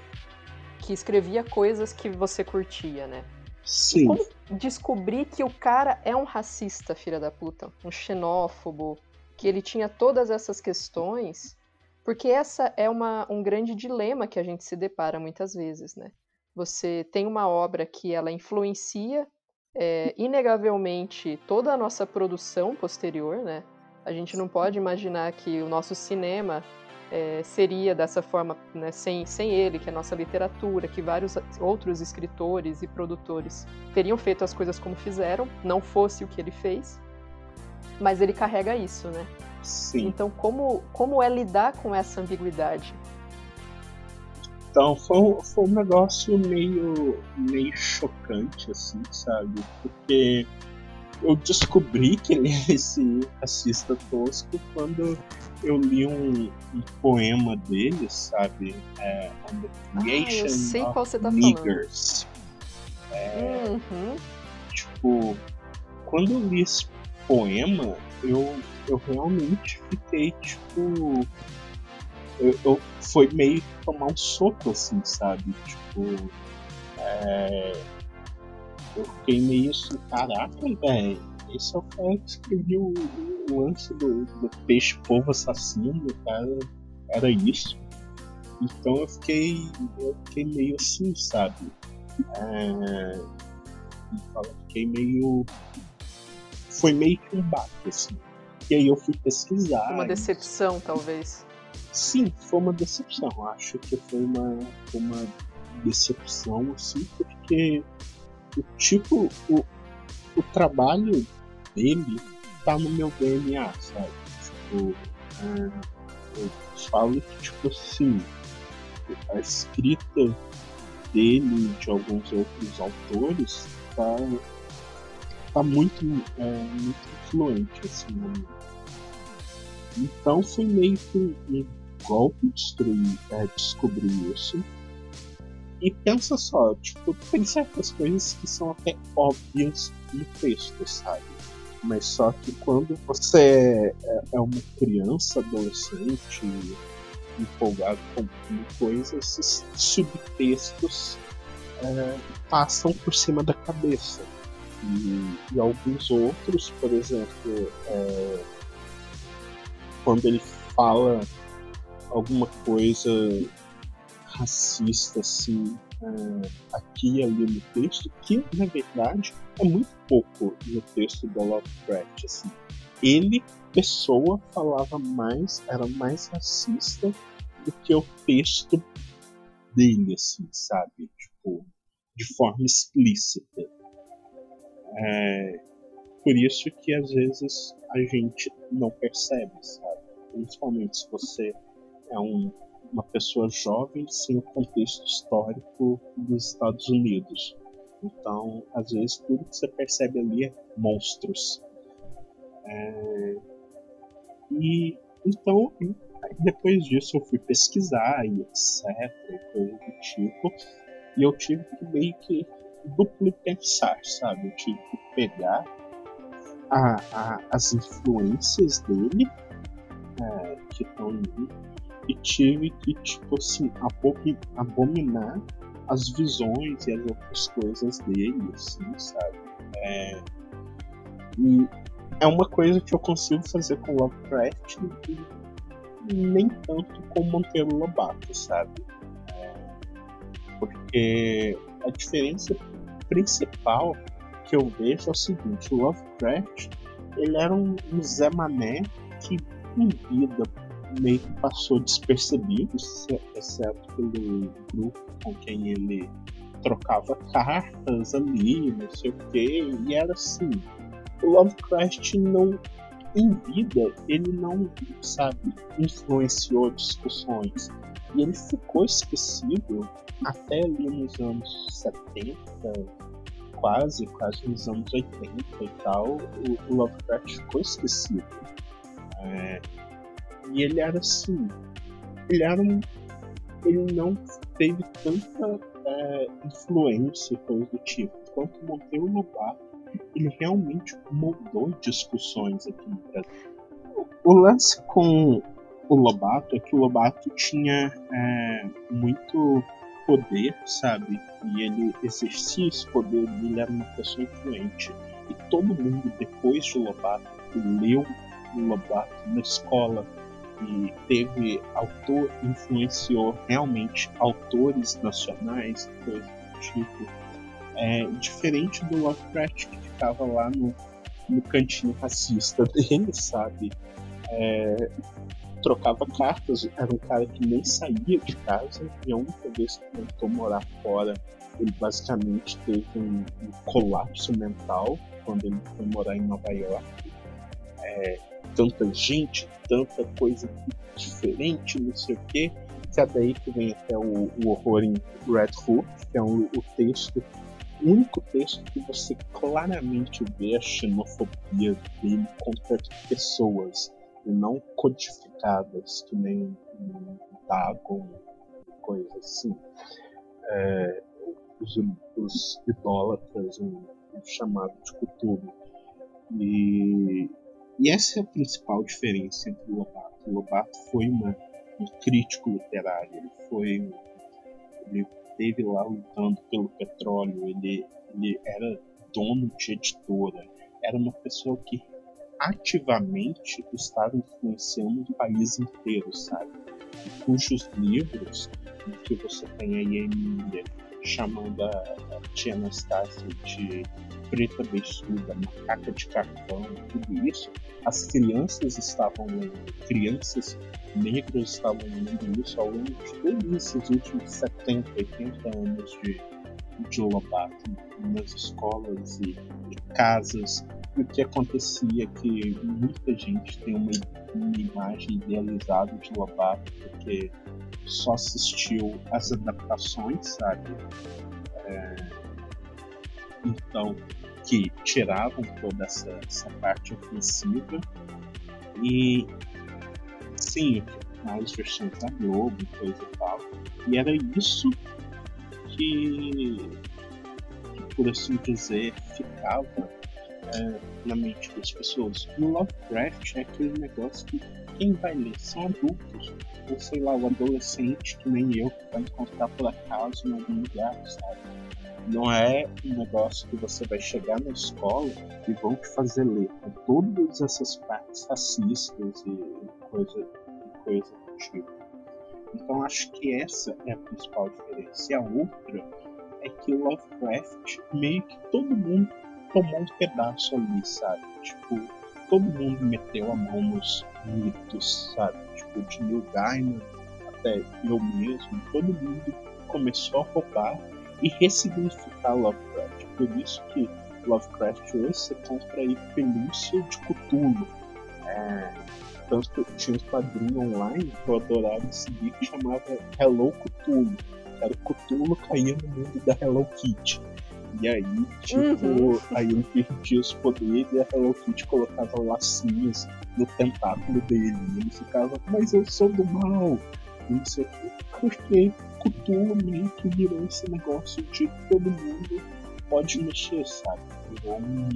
[SPEAKER 4] que escrevia coisas que você curtia, né?
[SPEAKER 5] Sim.
[SPEAKER 4] Como descobrir que o cara é um racista, filha da puta, um xenófobo, que ele tinha todas essas questões, porque essa é uma, um grande dilema que a gente se depara muitas vezes, né? Você tem uma obra que ela influencia é, inegavelmente toda a nossa produção posterior, né? A gente não pode imaginar que o nosso cinema é, seria dessa forma né, sem, sem ele, que a nossa literatura, que vários outros escritores e produtores teriam feito as coisas como fizeram, não fosse o que ele fez. Mas ele carrega isso, né?
[SPEAKER 5] Sim.
[SPEAKER 4] Então, como, como é lidar com essa ambiguidade?
[SPEAKER 5] Então, foi, foi um negócio meio, meio chocante, assim, sabe? Porque eu descobri que ele é esse racista tosco quando eu li um, um poema dele, sabe? É, On the Creation
[SPEAKER 4] ah,
[SPEAKER 5] of
[SPEAKER 4] tá
[SPEAKER 5] Niggers.
[SPEAKER 4] É, uhum.
[SPEAKER 5] Tipo, quando eu li esse poema, eu, eu realmente fiquei, tipo. Eu, eu foi meio tomar um soco, assim, sabe? Tipo. É, eu fiquei meio assim, caraca, velho. Esse é o cara que escreveu o, o lance do, do peixe povo assassino, cara. Era isso. Então eu fiquei. Eu fiquei meio assim, sabe? É, eu fiquei meio. Foi meio que um baque, assim. E aí eu fui pesquisar.
[SPEAKER 4] Uma decepção, talvez.
[SPEAKER 5] Sim, foi uma decepção. Acho que foi uma, uma decepção, assim, porque o tipo, o, o trabalho dele tá no meu DNA, sabe? Tipo, é, eu falo que, tipo assim, a escrita dele e de alguns outros autores tá, tá muito, é, muito influente, assim, né? Então foi meio que um golpe destruir, é, descobrir isso. E pensa só, tipo, tem certas coisas que são até óbvias no texto, sabe? Mas só que quando você é, é uma criança, adolescente, empolgado com coisas, esses subtextos é, passam por cima da cabeça. E, e alguns outros, por exemplo, é, quando ele fala alguma coisa racista assim uh, aqui e ali no texto, que na verdade é muito pouco no texto do Lovecraft. Assim. Ele, pessoa, falava mais, era mais racista do que o texto dele, assim, sabe? Tipo, de forma explícita. É, por isso que às vezes a gente não percebe, sabe? Principalmente se você é um, uma pessoa jovem sem o contexto histórico dos Estados Unidos. Então, às vezes, tudo que você percebe ali é monstros. É... E então, depois disso, eu fui pesquisar e etc. E coisa do tipo. E eu tive que meio que duplo pensar, sabe? Eu tive que pegar a, a, as influências dele é, que estão e tive que, tipo assim, abominar as visões e as outras coisas dele, assim, sabe? É, e é uma coisa que eu consigo fazer com Lovecraft e nem tanto com Monteiro Lobato, sabe? É, porque a diferença principal que eu vejo é o seguinte, o Lovecraft ele era um, um Zé Mané que em vida meio que passou despercebido, exceto pelo grupo com quem ele trocava cartas ali, não sei o que, e era assim. O Lovecraft não, em vida, ele não, sabe, influenciou discussões. E ele ficou esquecido até ali nos anos 70, quase, quase nos anos 80 e tal, o, Lovecraft ficou esquecido. É, e ele era assim. Ele era um. Ele não teve tanta é, influência coisa do tipo. Enquanto o Monteiro Lobato, ele realmente moldou discussões aqui no Brasil. O lance com o Lobato é que o Lobato tinha é, muito poder, sabe? E ele exercia esse poder, ele era uma pessoa influente. E todo mundo, depois de Lobato, leu Lobato na escola e teve autor, influenciou realmente autores nacionais, coisa do tipo. É, diferente do Lovecraft que ficava lá no, no cantinho racista dele, sabe? É, trocava cartas, era um cara que nem saía de casa, e a única vez que tentou morar fora, ele basicamente teve um, um colapso mental quando ele foi morar em Nova York. É, tanta gente, tanta coisa diferente, não sei o quê, que é daí que vem até o, o horror em Red Hook, que é o texto, o único texto que você claramente vê a xenofobia dele contra pessoas, e não codificadas, que nem Dagon, coisa assim. É, os, os idólatras, um, um chamado de Cthulhu. E e essa é a principal diferença entre o Lobato. O Lobato foi uma, um crítico literário, ele foi ele esteve lá lutando pelo petróleo, ele, ele era dono de editora, era uma pessoa que ativamente estava influenciando o país inteiro, sabe? E cujos livros, que você tem aí a Emília chamando a, tia Anastácia de preta beiçuda, macaca de cartão, tudo isso, as crianças estavam lendo, crianças negras estavam lendo isso ao longo de todos esses últimos 70, 80 anos de, de Lobato, nas escolas e, e casas. E o que acontecia é que muita gente tem uma, uma imagem idealizada de Lobato porque só assistiu às adaptações, sabe? É, então, que tiravam toda essa, essa parte ofensiva e sim, mais versões da Globo coisa e tal. E era isso que, que por assim dizer, ficava é, na mente das pessoas. E o Lovecraft é aquele negócio que quem vai ler são adultos, ou sei lá, o adolescente que nem eu, que vai encontrar por acaso em algum lugar, sabe? Não é um negócio que você vai chegar na escola e vão te fazer ler com todas essas partes racistas e coisa, coisa do tipo. Então acho que essa é a principal diferença. E a outra é que o Lovecraft meio que todo mundo tomou um pedaço ali, sabe? Tipo, todo mundo meteu a mão nos mitos, sabe? Tipo, de Neil Gaiman até eu mesmo, todo mundo começou a roubar e ressignificar Lovecraft. Por isso que Lovecraft hoje você compra aí pelúcia de Cthulhu. É, tanto que eu tinha um quadrinho online que eu adorava seguir que chamava Hello Cthulhu. Era o Cthulhu caía no mundo da Hello Kitty. E aí, tipo, uhum. aí ele perdia os poderes e a Hello Kitty colocava lacinhos no tentáculo dele. E ele ficava, mas eu sou do mal. E não sei o que. Porque Cthulhu meio que virou esse negócio de todo mundo pode mexer, sabe? Virou um.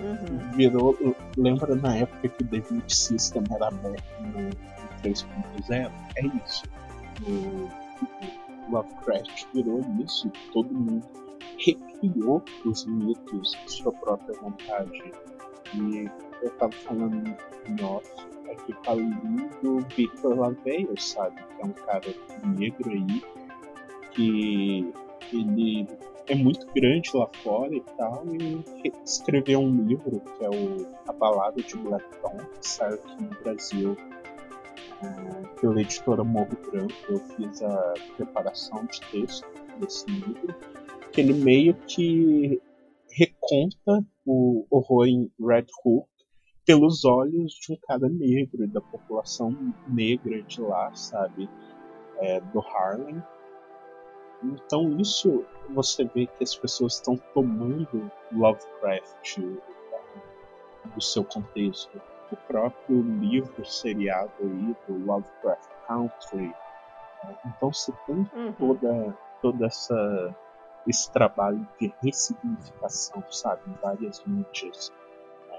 [SPEAKER 5] Uhum. Virou. Lembra na época que o David System era aberto no 3.0? É isso. O, Lovecraft virou isso, todo mundo recriou os mitos de sua própria vontade. E eu tava falando em off aqui falando do Victor Laveia, sabe? Que é um cara negro aí, que ele é muito grande lá fora e tal, e escreveu um livro que é o A Balada de Blackton, que saiu aqui no Brasil é, pela editora Morro Branco. Eu fiz a preparação de texto desse livro, que ele meio que reconta o horror em Red Hook pelos olhos de um cara negro, da população negra de lá, sabe? É, do Harlem. Então isso você vê que as pessoas estão tomando Lovecraft do seu contexto. O próprio livro seriado aí do Lovecraft Country. Então você tem uhum. toda todo essa, esse trabalho de ressignificação, sabe, em várias mídias,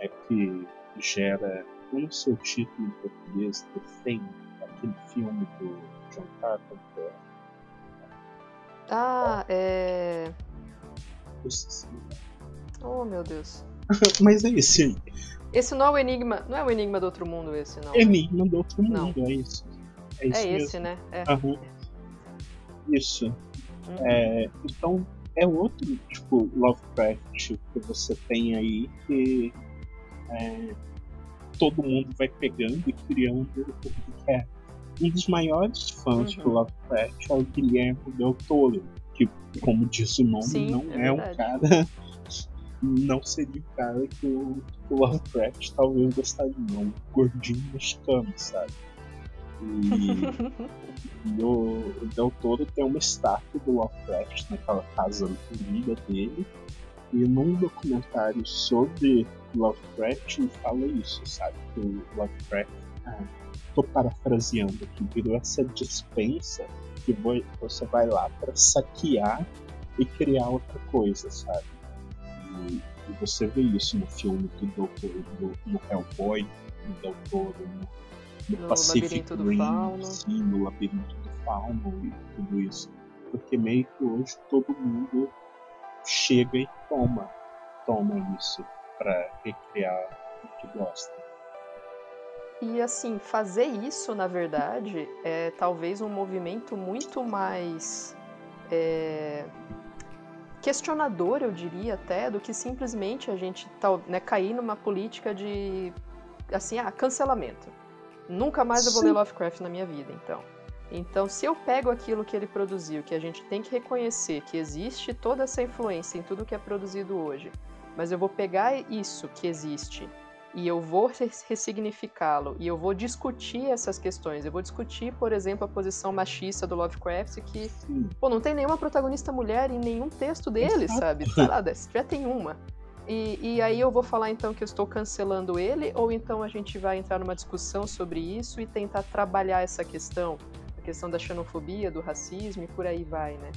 [SPEAKER 5] é que gera, eu não sei o título em português, The aquele filme do John Carpenter.
[SPEAKER 4] Ah, é. Oh, meu Deus.
[SPEAKER 5] Mas é esse aí.
[SPEAKER 4] Esse não é o Enigma. Não é o Enigma do Outro Mundo, esse, não.
[SPEAKER 5] Enigma do Outro
[SPEAKER 4] Não.
[SPEAKER 5] Mundo, é isso. É isso
[SPEAKER 4] É
[SPEAKER 5] mesmo.
[SPEAKER 4] esse, né? É.
[SPEAKER 5] Aham. Isso.
[SPEAKER 4] Uhum.
[SPEAKER 5] É, então, é outro tipo Lovecraft que você tem aí que é, todo mundo vai pegando e criando o que é. Um dos maiores fãs
[SPEAKER 4] Uhum.
[SPEAKER 5] do Lovecraft é o Guilherme Del Toro, que, como diz o nome,
[SPEAKER 4] Sim,
[SPEAKER 5] não
[SPEAKER 4] é
[SPEAKER 5] é, um cara. Não seria o cara que o, que o Lovecraft talvez gostaria, um gordinho mexicano, sabe? E, e o, o Del Toro tem uma estátua do Lovecraft naquela casa linda dele. E num documentário sobre Lovecraft fala isso, sabe? Que o Lovecraft, ah, tô parafraseando aqui, virou essa dispensa que vo- você vai lá para saquear e criar outra coisa, sabe? E, e você vê isso no filme do Toro, do- no Hellboy, do Del Toro, no,
[SPEAKER 4] No
[SPEAKER 5] Pacific
[SPEAKER 4] Labirinto do Fauno.
[SPEAKER 5] sim, no Labirinto do Fauno e tudo isso. Porque meio que hoje todo mundo chega e toma, toma isso para recriar o que gosta.
[SPEAKER 4] E assim, fazer isso, na verdade, é talvez um movimento muito mais é, questionador, eu diria até, do que simplesmente a gente tal, né, cair numa política de assim, ah, cancelamento. Nunca mais eu vou
[SPEAKER 5] Sim.
[SPEAKER 4] ler Lovecraft na minha vida, então. Então, se eu pego aquilo que ele produziu, que a gente tem que reconhecer que existe toda essa influência em tudo que é produzido hoje, mas eu vou pegar isso que existe e eu vou res- ressignificá-lo e eu vou discutir essas questões. Eu vou discutir, por exemplo, a posição machista do Lovecraft, que, pô, não tem nenhuma protagonista mulher em nenhum texto dele, sabe? Lá, já tem uma. E, e aí eu vou falar então que eu estou cancelando ele, ou então a gente vai entrar numa discussão sobre isso e tentar trabalhar essa questão, a questão da xenofobia, do racismo e por aí vai, né?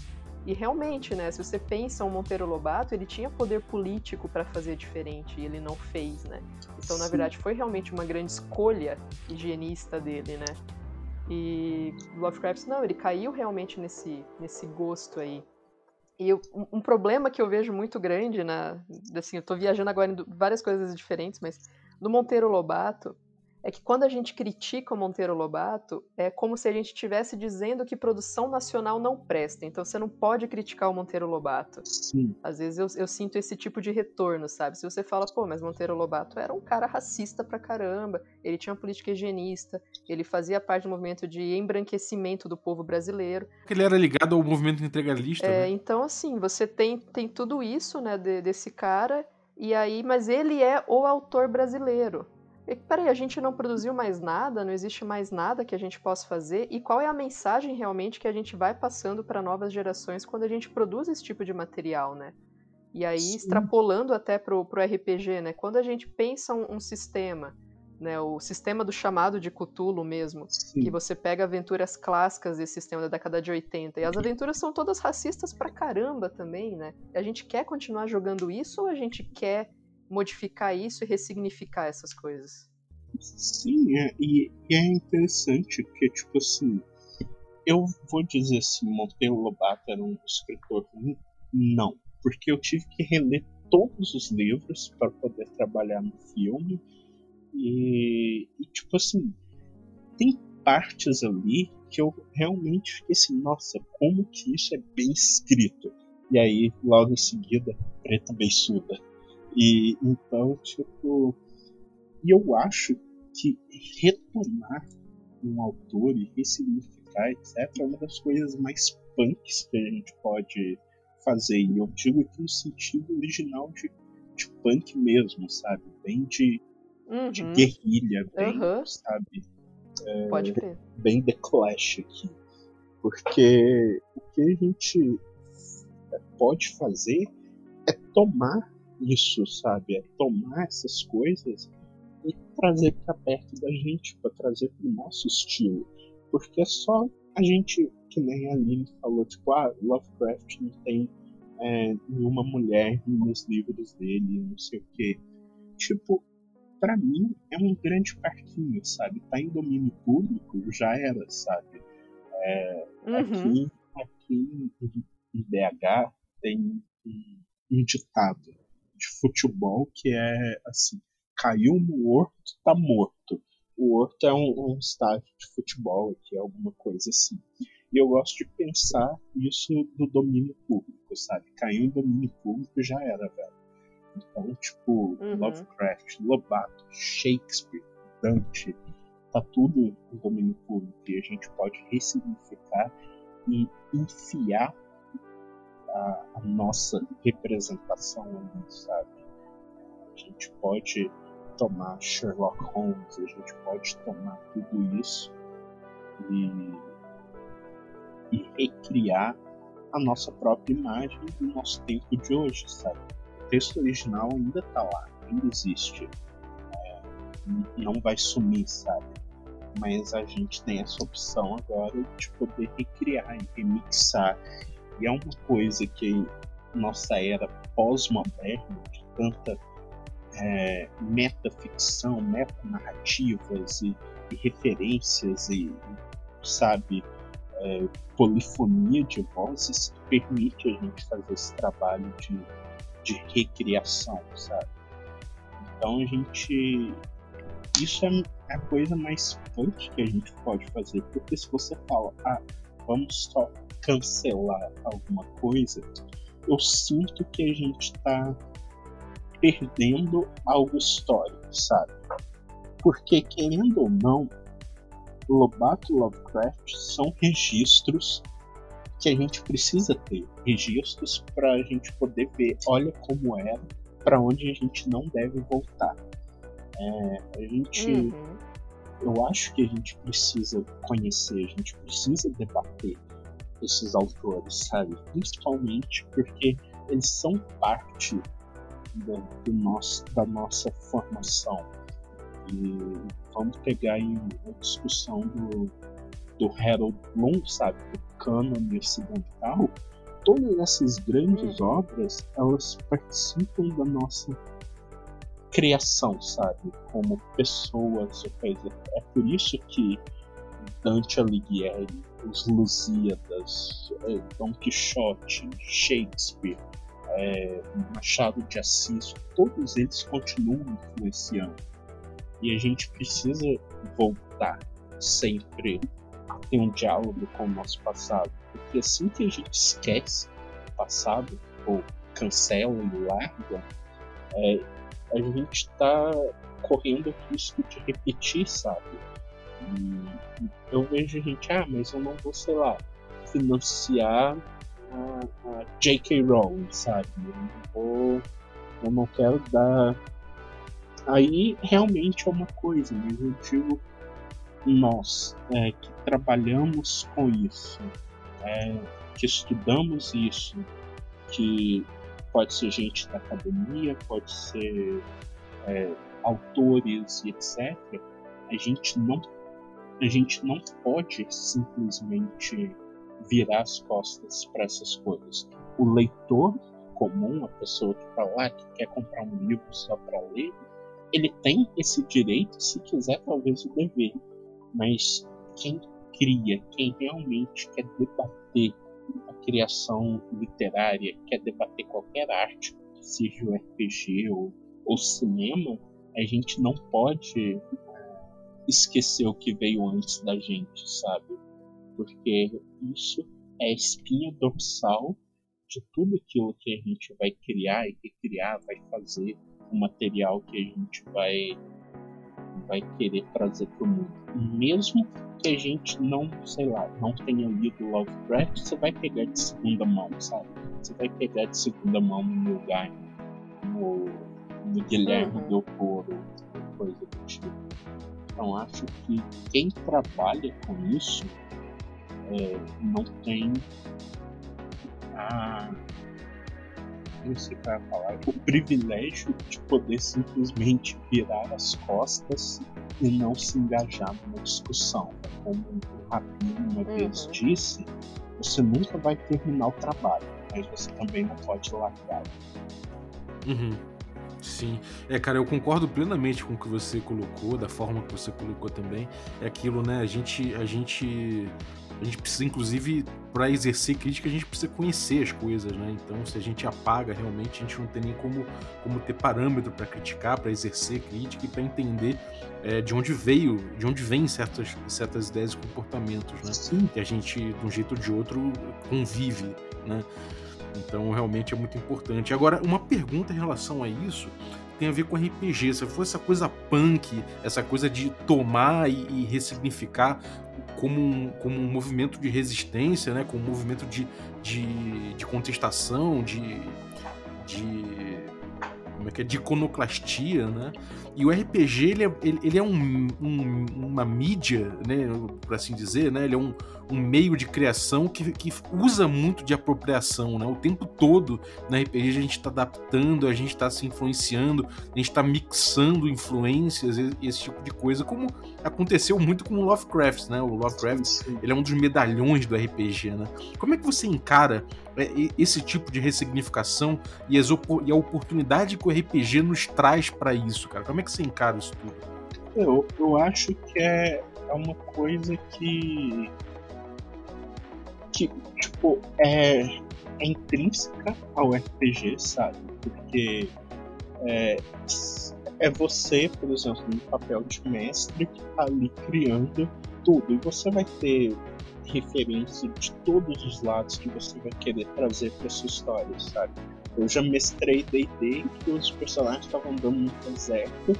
[SPEAKER 4] E realmente, né, se você pensa um Monteiro Lobato, ele tinha poder político para fazer diferente e ele não fez, né? Então, na verdade, foi realmente uma grande escolha higienista dele, né? E Lovecraft, não, ele caiu realmente nesse, nesse gosto aí. E eu- um, problema que eu vejo muito grande na. Assim, eu tô viajando agora em várias coisas diferentes, mas no Monteiro Lobato é que quando a gente critica o Monteiro Lobato, é como se a gente estivesse dizendo que produção nacional não presta. Então você não pode criticar o Monteiro Lobato.
[SPEAKER 5] Sim,
[SPEAKER 4] Às vezes eu, eu sinto esse tipo de retorno, sabe? Se você fala, pô, mas Monteiro Lobato era um cara racista pra caramba, ele tinha uma política higienista, ele fazia parte do movimento de embranquecimento do povo brasileiro.
[SPEAKER 1] Ele era ligado ao movimento integralista,
[SPEAKER 4] É,
[SPEAKER 1] né?
[SPEAKER 4] então, assim, você tem, tem tudo isso, né, de- desse cara, e aí, mas ele é o autor brasileiro. E, peraí, a gente não produziu mais nada, não existe mais nada que a gente possa fazer, e qual é a mensagem realmente que a gente vai passando para novas gerações quando a gente produz esse tipo de material, né? E aí,
[SPEAKER 5] Sim.
[SPEAKER 4] extrapolando até pro, pro RPG, né? Quando a gente pensa um, um sistema, né? O sistema do chamado de Cthulhu mesmo,
[SPEAKER 5] sim.
[SPEAKER 4] que você pega aventuras clássicas desse sistema da década de 80. E as aventuras são todas racistas pra caramba também, né? E a gente quer continuar jogando isso ou a gente quer modificar isso e ressignificar essas coisas?
[SPEAKER 5] Sim, é, e, e é interessante porque, tipo assim, eu vou dizer assim, Monteiro Lobato era um escritor ruim? Não, porque eu tive que reler todos os livros para poder trabalhar no filme e, e, tipo assim, tem partes ali que eu realmente fiquei assim, nossa, como que isso é bem escrito. E aí, logo em seguida, preta beiçuda. E então, tipo, e eu acho que retomar um autor e ressignificar, etc., é uma das coisas mais punks que a gente pode fazer. E eu digo aqui no sentido original de, de punk mesmo, sabe? Bem de, de
[SPEAKER 4] Uhum,
[SPEAKER 5] guerrilha, bem,
[SPEAKER 4] Aham.
[SPEAKER 5] sabe?
[SPEAKER 4] pode crer.
[SPEAKER 5] Bem The Clash aqui. Porque o que a gente pode fazer é tomar isso, sabe? É tomar essas coisas e trazer para perto da gente, para trazer para o nosso estilo. Porque é só a gente que nem a Aline falou, tipo, ah, Lovecraft não tem é, nenhuma mulher nos livros dele, não sei o quê. Tipo, para mim é um grande parquinho, sabe? Tá em domínio público, já era, sabe? É,
[SPEAKER 4] Uhum.
[SPEAKER 5] aqui, aqui em BH tem um, um ditado de futebol que é assim: caiu no horto, tá morto. O horto é um, um estádio de futebol, que é alguma coisa assim. E eu gosto de pensar isso do domínio público, sabe? Caiu em domínio público já era, velho. Então, tipo,
[SPEAKER 4] Uhum.
[SPEAKER 5] Lovecraft, Lobato, Shakespeare, Dante, tá tudo em domínio público e a gente pode ressignificar e enfiar a, a nossa representação ali, sabe? A gente pode tomar Sherlock Holmes, a gente pode tomar tudo isso e, e recriar a nossa própria imagem do nosso tempo de hoje, sabe? O texto original ainda tá lá, ainda existe. É, não vai sumir, sabe? Mas a gente tem essa opção agora de poder recriar e remixar. E é uma coisa que nossa era pós-moderna, de tanta é, metaficção, metanarrativas e, e referências e, sabe, é, polifonia de vozes permite a gente fazer esse trabalho de, de recriação, sabe? Então a gente. Isso é a coisa mais punk que a gente pode fazer, porque se você fala, ah, vamos só cancelar alguma coisa, eu sinto que a gente tá perdendo algo histórico, sabe? Porque, querendo ou não, Lobato e Lovecraft são registros que a gente precisa ter. Registros para a gente poder ver, olha como era, para onde a gente não deve voltar. É, a gente
[SPEAKER 4] Uhum.
[SPEAKER 5] eu acho que a gente precisa conhecer, a gente precisa debater esses autores, sabe? Principalmente porque eles são parte da, do nosso, da nossa formação. E vamos pegar aí a discussão do, do Harold Bloom, sabe? Do cânone ocidental. Todas essas grandes obras, elas participam da nossa criação, sabe? Como pessoas ou coisa. É por isso que Dante Alighieri, os Lusíadas, eh, Dom Quixote, Shakespeare, eh, Machado de Assis, todos eles continuam influenciando. E a gente precisa voltar sempre a ter um diálogo com o nosso passado. Porque assim que a gente esquece o passado, ou cancela e larga, é, a gente está correndo o risco de repetir, sabe? E eu vejo gente, ah, mas eu não vou, sei lá, financiar a, a J.K. Rowling, sabe? Eu não vou. Eu não quero dar. Aí realmente é uma coisa, mas eu digo nós é, que trabalhamos com isso, é, que estudamos isso, que pode ser gente da academia, pode ser é, autores e etc. A gente não a gente não pode simplesmente virar as costas para essas coisas. O leitor comum, a pessoa que está lá que quer comprar um livro só para ler, ele tem esse direito, se quiser talvez o dever. Mas quem cria, quem realmente quer debater a criação literária, quer debater qualquer arte, seja o RPG ou, ou cinema, a gente não pode esquecer o que veio antes da gente, sabe? Porque isso é a espinha dorsal de tudo aquilo que a gente vai criar e recriar, vai fazer o material que a gente vai vai querer trazer para o mundo. Mesmo que a gente não, sei lá, não tenha lido Lovecraft, você vai pegar de segunda mão, sabe? Você vai pegar de segunda mão no Gaiman, no, no Guilherme
[SPEAKER 4] Uhum.
[SPEAKER 5] Del Toro, coisa do tipo. Então acho que quem trabalha com isso é, não tem a, não sei qual é a palavra, o privilégio de poder simplesmente virar as costas e não se engajar numa discussão. Como o Rabino uma
[SPEAKER 4] Uhum.
[SPEAKER 5] vez disse, você nunca vai terminar o trabalho, mas você também não pode largar.
[SPEAKER 1] Uhum. Sim. É, cara, eu concordo plenamente com o que você colocou, da forma que você colocou também. É aquilo, né? A gente. A gente. A gente precisa, inclusive, para exercer crítica, a gente precisa conhecer as coisas, né? Então, se a gente apaga realmente, a gente não tem nem como, como ter parâmetro para criticar, para exercer crítica e para entender é, de onde veio, de onde vêm certas, certas ideias e comportamentos, né?
[SPEAKER 5] Sim,
[SPEAKER 1] que a gente, de um jeito ou de outro, convive, né? Então, realmente é muito importante. Agora, uma pergunta em relação a isso tem a ver com RPG. Se for essa coisa punk, essa coisa de tomar e, e ressignificar como um, como um movimento de resistência, né? Como um movimento de, de, de contestação, de, de como é que é, de iconoclastia, né? E o RPG ele é, ele, é um, um- uma mídia, né, por assim dizer, né? Ele é um, um meio de criação que, que usa muito de apropriação, né? O tempo todo na RPG a gente está adaptando, a gente está se influenciando, a gente está mixando influências e esse tipo de coisa, como aconteceu muito com o Lovecraft, né? O Lovecraft ele é um dos medalhões do RPG, né? Como é que você encara esse tipo de ressignificação e, as e a oportunidade que o RPG nos traz pra isso, cara? Como é que você encara isso tudo?
[SPEAKER 5] Eu, eu acho que é, é uma coisa que. que, tipo, é, é intrínseca ao RPG, sabe? Porque é, é você, por exemplo, no papel de mestre, que tá ali criando tudo. E você vai ter referência de todos os lados que você vai querer trazer pra sua história, sabe? Eu já mestrei D&D que os personagens estavam andando no deserto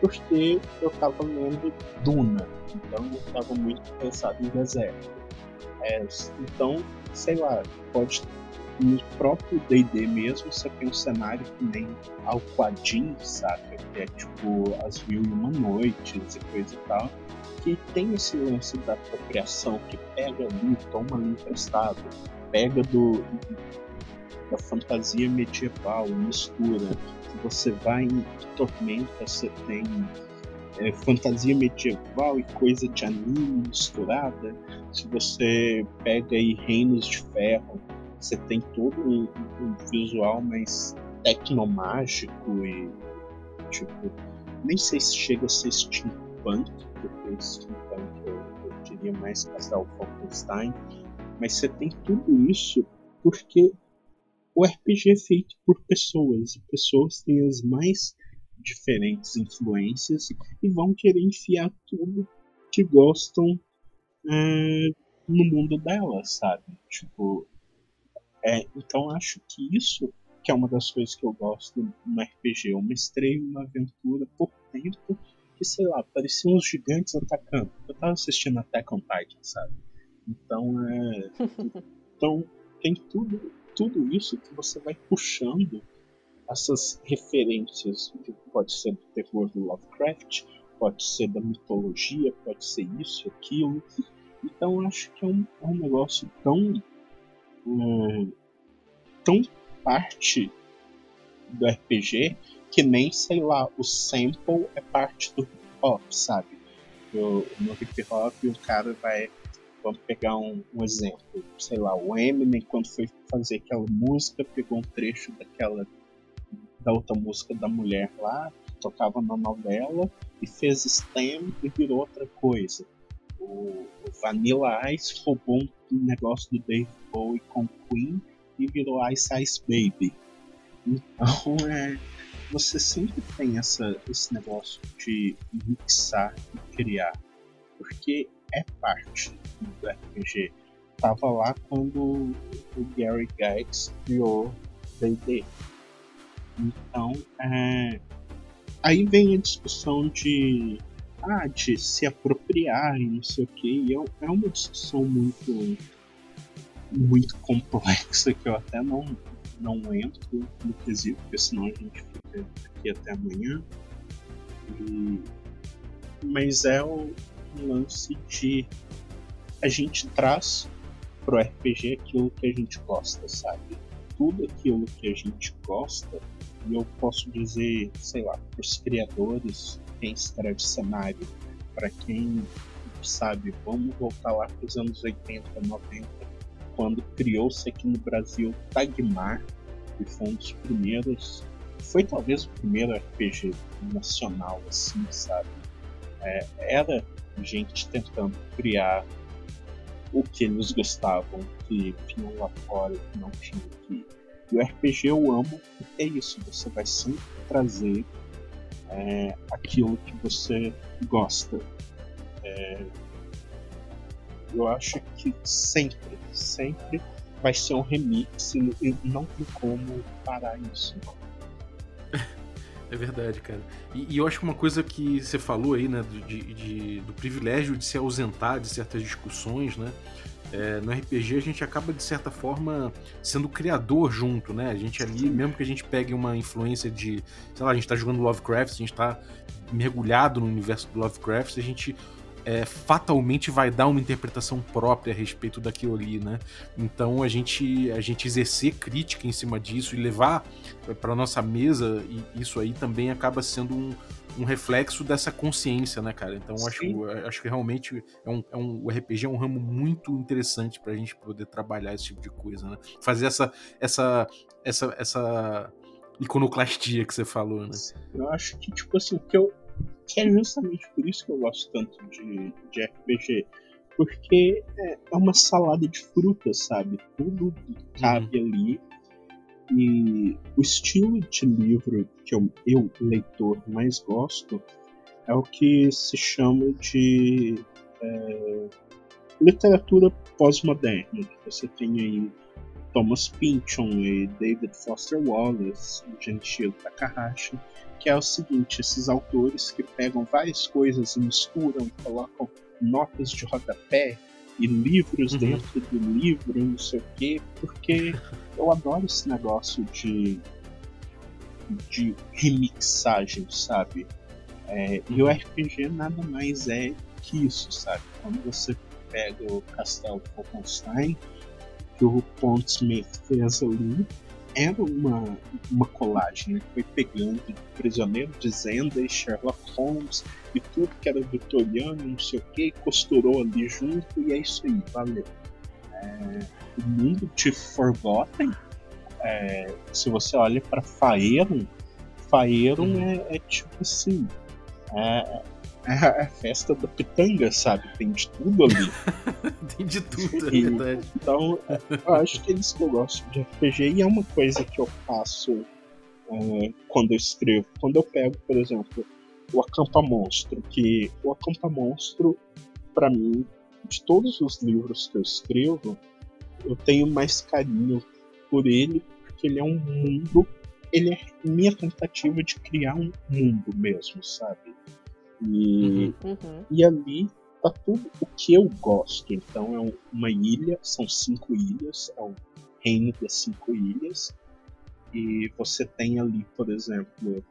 [SPEAKER 5] porque eu tava lendo Duna, então eu tava muito interessado em deserto. É, então, sei lá, pode no próprio D&D mesmo você tem um cenário que nem Alquadin, sabe? Que é tipo as mil e uma noites e coisa e tal, tem esse lance da apropriação que pega ali, toma ali emprestado, pega do da fantasia medieval, mistura. Se você vai em Tormenta, você tem é, fantasia medieval e coisa de anime misturada. Se você pega aí Reinos de Ferro, você tem todo um, um visual mais tecnomágico e tipo, nem sei se chega a ser steampunk, porque steampunk eu, eu diria mais Casal Falkenstein, mas você tem tudo isso porque o RPG é feito por pessoas, e pessoas têm as mais diferentes influências e vão querer enfiar tudo que gostam é, no mundo delas, sabe? Tipo, é, então acho que isso que é uma das coisas que eu gosto no RPG. Eu mestrei uma aventura por tempo que, sei lá, pareciam uns gigantes atacando. Eu tava assistindo Attack on Titan, sabe? Então é. então tem tudo tudo isso que você vai puxando essas referências que pode ser do terror do Lovecraft, pode ser da mitologia, pode ser isso, aquilo. Então acho que é um, é um negócio tão hum, tão parte do RPG que nem, sei lá, o sample é parte do hip hop, sabe? Eu, no hip hop o cara vai Vamos pegar um, um, exemplo, sei lá, o Eminem quando foi fazer aquela música, pegou um trecho daquela da outra música da mulher lá, que tocava na novela, e fez stem e virou outra coisa. O, o Vanilla Ice roubou um negócio do Dave Bowie com Queen e virou Ice Ice Baby. Então é, você sempre tem essa, esse negócio de mixar e criar, porque é parte do RPG. Tava lá quando o Gary Gygax criou D&D. Então, é... aí vem a discussão de, ah, de se apropriar e não sei o que. E é, é uma discussão muito, muito complexa que eu até não, não entro no quesito, porque senão a gente fica aqui até amanhã. E... Mas é o, lance de a gente traz pro RPG aquilo que a gente gosta, sabe? tudo aquilo que a gente gosta, e eu posso dizer, sei lá, para os criadores, quem escreve cenário, para quem sabe, vamos voltar lá para os anos 80, 90, quando criou-se aqui no Brasil Tagmar, que foi um dos primeiros, foi talvez o primeiro RPG nacional, assim, sabe? É, era gente tentando criar o que eles gostavam, que tinham lá fora, que não tinha aqui. E o RPG eu amo, porque é isso, você vai sempre trazer é, aquilo que você gosta. É, eu acho que sempre, sempre vai ser um remix e não tem como parar isso.
[SPEAKER 1] É verdade, cara. E, e, eu acho que uma coisa que você falou aí, né, de, de, do privilégio de se ausentar de certas discussões, né? É, no RPG a gente acaba, de certa forma, sendo criador junto, né? A gente ali, mesmo que a gente pegue uma influência de. Sei lá, a gente tá jogando Lovecraft, a gente tá mergulhado no universo do Lovecraft, a gente é, fatalmente vai dar uma interpretação própria a respeito daquilo ali, né? Então a gente, a gente exercer crítica em cima disso e levar para nossa mesa, isso aí também acaba sendo um, um reflexo dessa consciência, né, cara? Então acho, acho que realmente é um, é um, o RPG é um ramo muito interessante para a gente poder trabalhar esse tipo de coisa, né? Fazer essa, essa, essa, essa iconoclastia que você falou, né?
[SPEAKER 5] Eu acho que, tipo assim, o que eu, que é justamente por isso que eu gosto tanto de, de RPG. Porque é, é uma salada de frutas, sabe? Tudo cabe uhum. ali. E o estilo de livro que eu, eu, leitor, mais gosto é o que se chama de é, literatura pós-moderna. Você tem aí Thomas Pynchon e David Foster Wallace, Gentile Takahashi que é o seguinte: esses autores que pegam várias coisas e misturam colocam notas de rodapé e livros uhum. dentro do livro, não sei o quê, porque eu adoro esse negócio de, de remixagem, sabe? É, e o uhum. RPG nada mais é que isso, sabe? Quando você pega o Castelo Falkenstein, que o Pontsmith fez ali, era uma, uma colagem, né? Foi pegando Prisioneiro de Zenda e Sherlock Holmes e tudo que era vitoriano, não sei o que, costurou ali junto e é isso aí, valeu. É, o mundo de Forgotten, é, se você olha para Faerun, Faerun uhum. é, é, tipo assim, é, é a festa da pitanga, sabe? Tem de tudo ali.
[SPEAKER 1] Tem de tudo, é verdade.
[SPEAKER 5] Então, eu acho que é isso que eu gosto de RPG e é uma coisa que eu faço uh, quando eu escrevo. Quando eu pego, por exemplo, o Acampa Monstro, que o Acampa Monstro, para mim, de todos os livros que eu escrevo, eu tenho mais carinho por ele, porque ele é um mundo. Ele é minha tentativa de criar um mundo mesmo, sabe? E, uhum. e ali tá tudo o que eu gosto. Então é uma ilha, são cinco ilhas, é o reino das cinco ilhas. E você tem ali, por exemplo,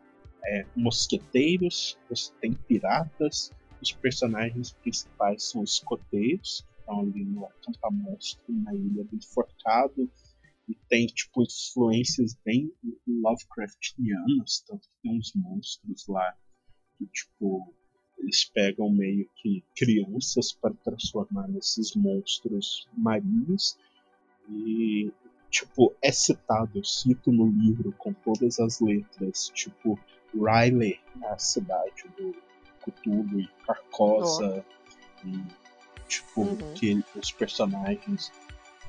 [SPEAKER 5] é, mosqueteiros, você tem piratas, os personagens principais são escoteiros, que estão ali no Acampa Monstro, na ilha do Enforcado, e tem tipo influências bem Lovecraftianas, tanto que tem uns monstros lá que tipo eles pegam meio que crianças para transformar nesses monstros marinhos e tipo é citado eu cito no livro com todas as letras tipo Riley a cidade do Cthulhu e Carcosa oh. e tipo uhum. que os personagens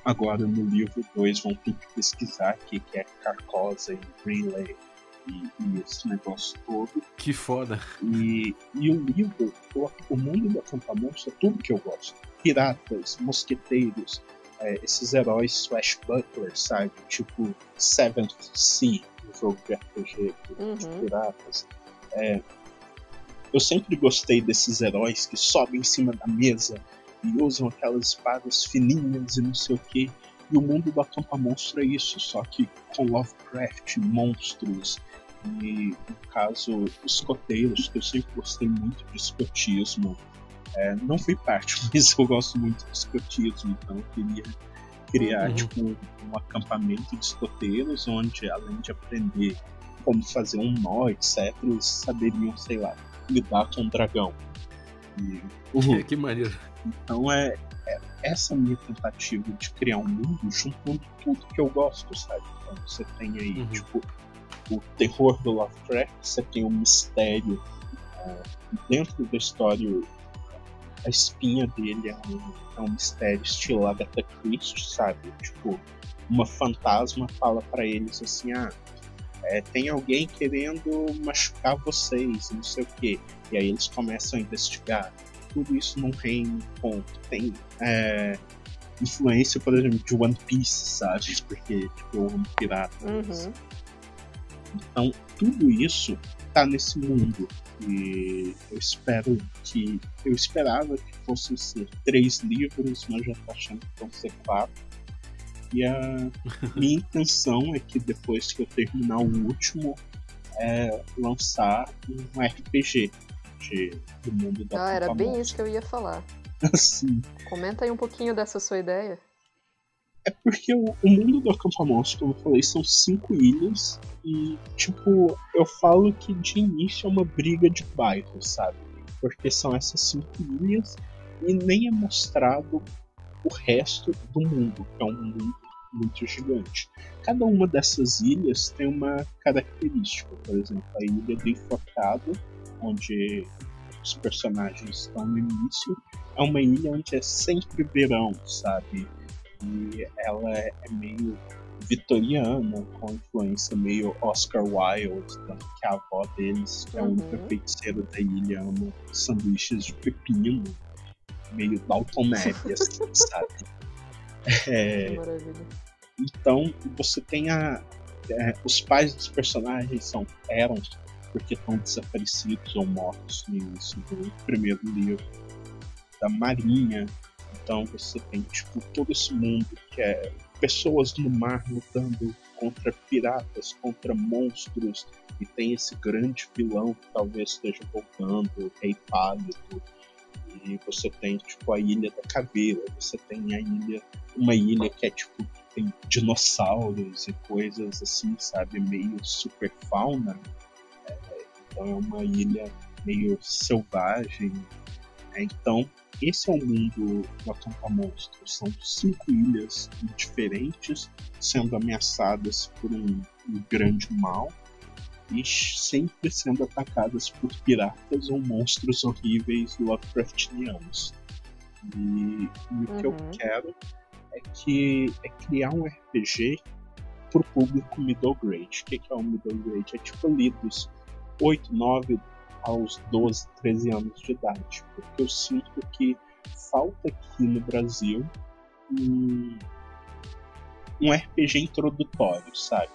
[SPEAKER 5] agora no livro 2 vão ter que pesquisar o que é Carcosa e Riley e, e, esse negócio todo.
[SPEAKER 1] Que foda.
[SPEAKER 5] E, e o livro, o, o mundo da Campamonte é tudo que eu gosto. Piratas, mosqueteiros, é, esses heróis swashbucklers, sabe? Tipo Seventh Sea, o jogo de RPG uhum. de piratas. É, eu sempre gostei desses heróis que sobem em cima da mesa e usam aquelas espadas fininhas e não sei o que. E o mundo do Acampa Monstro é isso, só que com Lovecraft, monstros, e no caso escoteiros, que eu sempre gostei muito de escotismo. É, não fui parte, mas eu gosto muito de escotismo, então eu queria criar
[SPEAKER 1] Uhum.
[SPEAKER 5] tipo um, acampamento de escoteiros onde além de aprender como fazer um nó, etc, eles saberiam, sei lá, lidar com um dragão. E,
[SPEAKER 1] Que, que maneiro.
[SPEAKER 5] então é essa minha tentativa de criar um mundo juntando tudo que eu gosto, sabe? Então você tem aí,
[SPEAKER 1] Uhum.
[SPEAKER 5] tipo, o terror do Lovecraft, você tem o mistério ah, dentro da história. A espinha dele é um, é um mistério estilo Agatha Christie, sabe? Tipo, uma fantasma fala pra eles assim, ah, é, tem alguém querendo machucar vocês, não sei o quê. E aí eles começam a investigar tudo isso num reino com tem é, influência, por exemplo, de One Piece, sabe? Porque tipo, eu amo piratas.
[SPEAKER 4] Uhum.
[SPEAKER 5] Então tudo isso tá nesse mundo. E eu espero que. Eu esperava que fossem ser três livros, mas já tô achando que vão ser quatro. E a minha intenção é que depois que eu terminar o último, é lançar um RPG de, do mundo da
[SPEAKER 4] Ah, era bem isso que eu ia falar.
[SPEAKER 5] Assim,
[SPEAKER 4] Comenta aí um pouquinho dessa sua ideia.
[SPEAKER 5] É porque o, o mundo do acampamento, como eu falei, são cinco ilhas e, tipo, eu falo que de início é uma briga de bairro, sabe? Porque são essas cinco ilhas e nem é mostrado o resto do mundo, que é um mundo muito gigante. Cada uma dessas ilhas tem uma característica, por exemplo, a ilha do Enforcado, onde os personagens estão no início, é uma ilha onde é sempre verão, sabe? e ela é meio vitoriana, com influência meio Oscar Wilde, tanto que a avó deles, que é a única
[SPEAKER 4] Uhum.
[SPEAKER 5] feiticeira da ilha, ama sanduíches de pepino, meio Dalton Neve, assim, sabe? É,
[SPEAKER 4] Maravilha.
[SPEAKER 5] então você tem a. é, os pais dos personagens são eram porque estão desaparecidos ou mortos no primeiro livro da Marinha. Então você tem tipo todo esse mundo que é pessoas no mar lutando contra piratas, contra monstros, e tem esse grande vilão que talvez esteja voltando, Rei Pálido. E você tem tipo a Ilha da Caveira, você tem a ilha, uma ilha que é tipo tem dinossauros e coisas assim, sabe, meio super fauna. É, então é uma ilha meio selvagem. É, então esse é o mundo do Acampa Monstro. São cinco ilhas diferentes sendo ameaçadas por um, um grande mal e sempre sendo atacadas por piratas ou monstros horríveis Lovecraftianos. E, e o que eu
[SPEAKER 4] Uhum.
[SPEAKER 5] quero é que é criar um RPG pro público middle grade. O que que é o middle grade? É tipo ali dos 8, 9 aos 12, 13 anos de idade. Porque eu sinto que falta aqui no Brasil um, um RPG introdutório, sabe?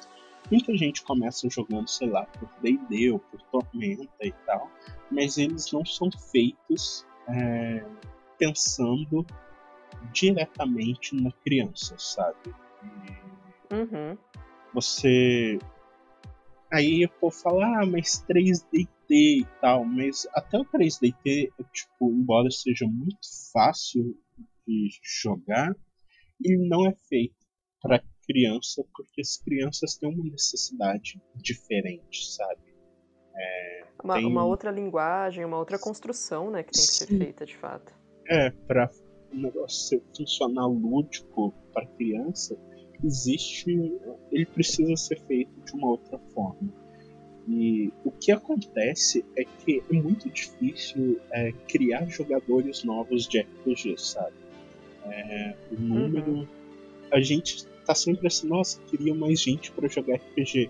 [SPEAKER 5] Muita gente começa jogando, sei lá, por D&D ou por Tormenta e tal, mas eles não são feitos é, pensando diretamente na criança, sabe? E
[SPEAKER 4] Uhum.
[SPEAKER 5] você. Aí o povo fala, ah, mas 3DT e tal, mas até o 3DT, tipo, embora seja muito fácil de jogar, ele não é feito para criança, porque as crianças têm uma necessidade diferente, sabe?
[SPEAKER 4] Uma,
[SPEAKER 5] Tem-
[SPEAKER 4] uma outra linguagem, uma outra construção, né, que tem que ser
[SPEAKER 5] Sim.
[SPEAKER 4] feita de fato.
[SPEAKER 5] É, para o negócio ser funcionar lúdico para criança, existe. Ele precisa ser feito de uma outra forma. E o que acontece é que é muito difícil é, criar jogadores novos de RPG, sabe? É, o número. A gente tá sempre assim, nossa, queria mais gente para jogar RPG.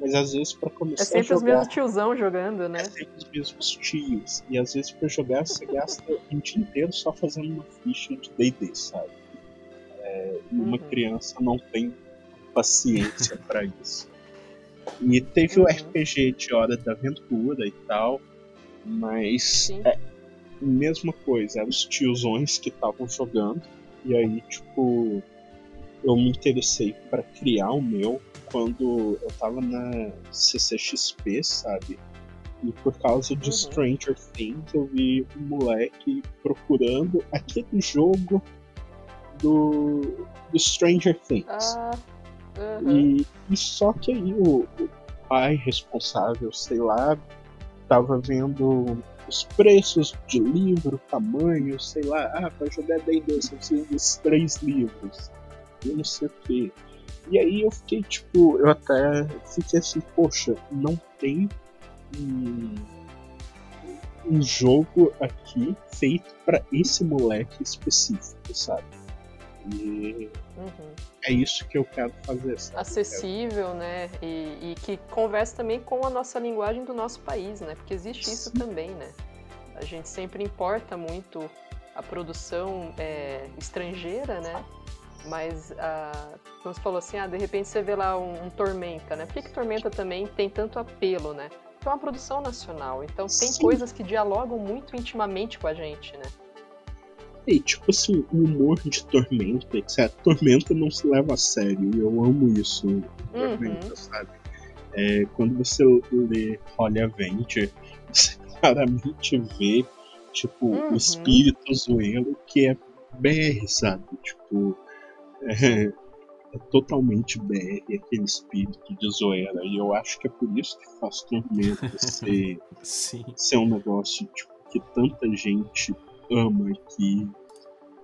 [SPEAKER 5] Mas às vezes para começar
[SPEAKER 4] É sempre
[SPEAKER 5] a
[SPEAKER 4] os
[SPEAKER 5] jogar.
[SPEAKER 4] mesmos tiozão jogando, né?
[SPEAKER 5] É sempre os mesmos tios. E às vezes pra jogar você gasta um dia inteiro só fazendo uma ficha de DD, sabe? E uma
[SPEAKER 4] Uhum.
[SPEAKER 5] criança não tem paciência pra isso. E teve o
[SPEAKER 4] Uhum.
[SPEAKER 5] RPG de Hora da Aventura e tal, mas
[SPEAKER 4] Sim.
[SPEAKER 5] é mesma coisa, eram os tiozões que estavam jogando, e aí, tipo, eu me interessei pra criar o meu quando eu tava na CCXP, sabe? E por causa de
[SPEAKER 4] Uhum.
[SPEAKER 5] Stranger Things, eu vi um moleque procurando aquele jogo do, do Stranger Things.
[SPEAKER 4] Ah, uhum.
[SPEAKER 5] E, e só que aí o, o pai responsável, sei lá, tava vendo os preços de livro, tamanho, sei lá, ah, pra jogar D&D você precisa desses três livros, eu não sei o que. E aí eu fiquei tipo, eu até fiquei assim, poxa, não tem um, um jogo aqui feito para esse moleque específico, sabe? E
[SPEAKER 4] Uhum.
[SPEAKER 5] é isso que eu quero fazer. Sabe?
[SPEAKER 4] Acessível, né? E, e que converse também com a nossa linguagem do nosso país, né? Porque existe isso
[SPEAKER 5] Sim.
[SPEAKER 4] também, né? A gente sempre importa muito a produção é, estrangeira, né? Mas, ah, como você falou assim, ah, de repente você vê lá um, um Tormenta, né? Por que, que Tormenta também tem tanto apelo, né? Porque é uma produção nacional, então tem
[SPEAKER 5] Sim.
[SPEAKER 4] coisas que dialogam muito intimamente com a gente, né?
[SPEAKER 5] E tipo assim, o humor de Tormenta, etc. Tormenta não se leva a sério, e eu amo isso em Tormenta,
[SPEAKER 4] Uhum.
[SPEAKER 5] sabe? É, quando você lê Holy Avenger, você claramente vê, tipo,
[SPEAKER 4] Uhum.
[SPEAKER 5] o espírito zoeiro que é BR, sabe? Tipo, é, é totalmente BR aquele espírito de zoeira, e eu acho que é por isso que faz Tormenta ser ser um negócio tipo, que tanta gente ama e que,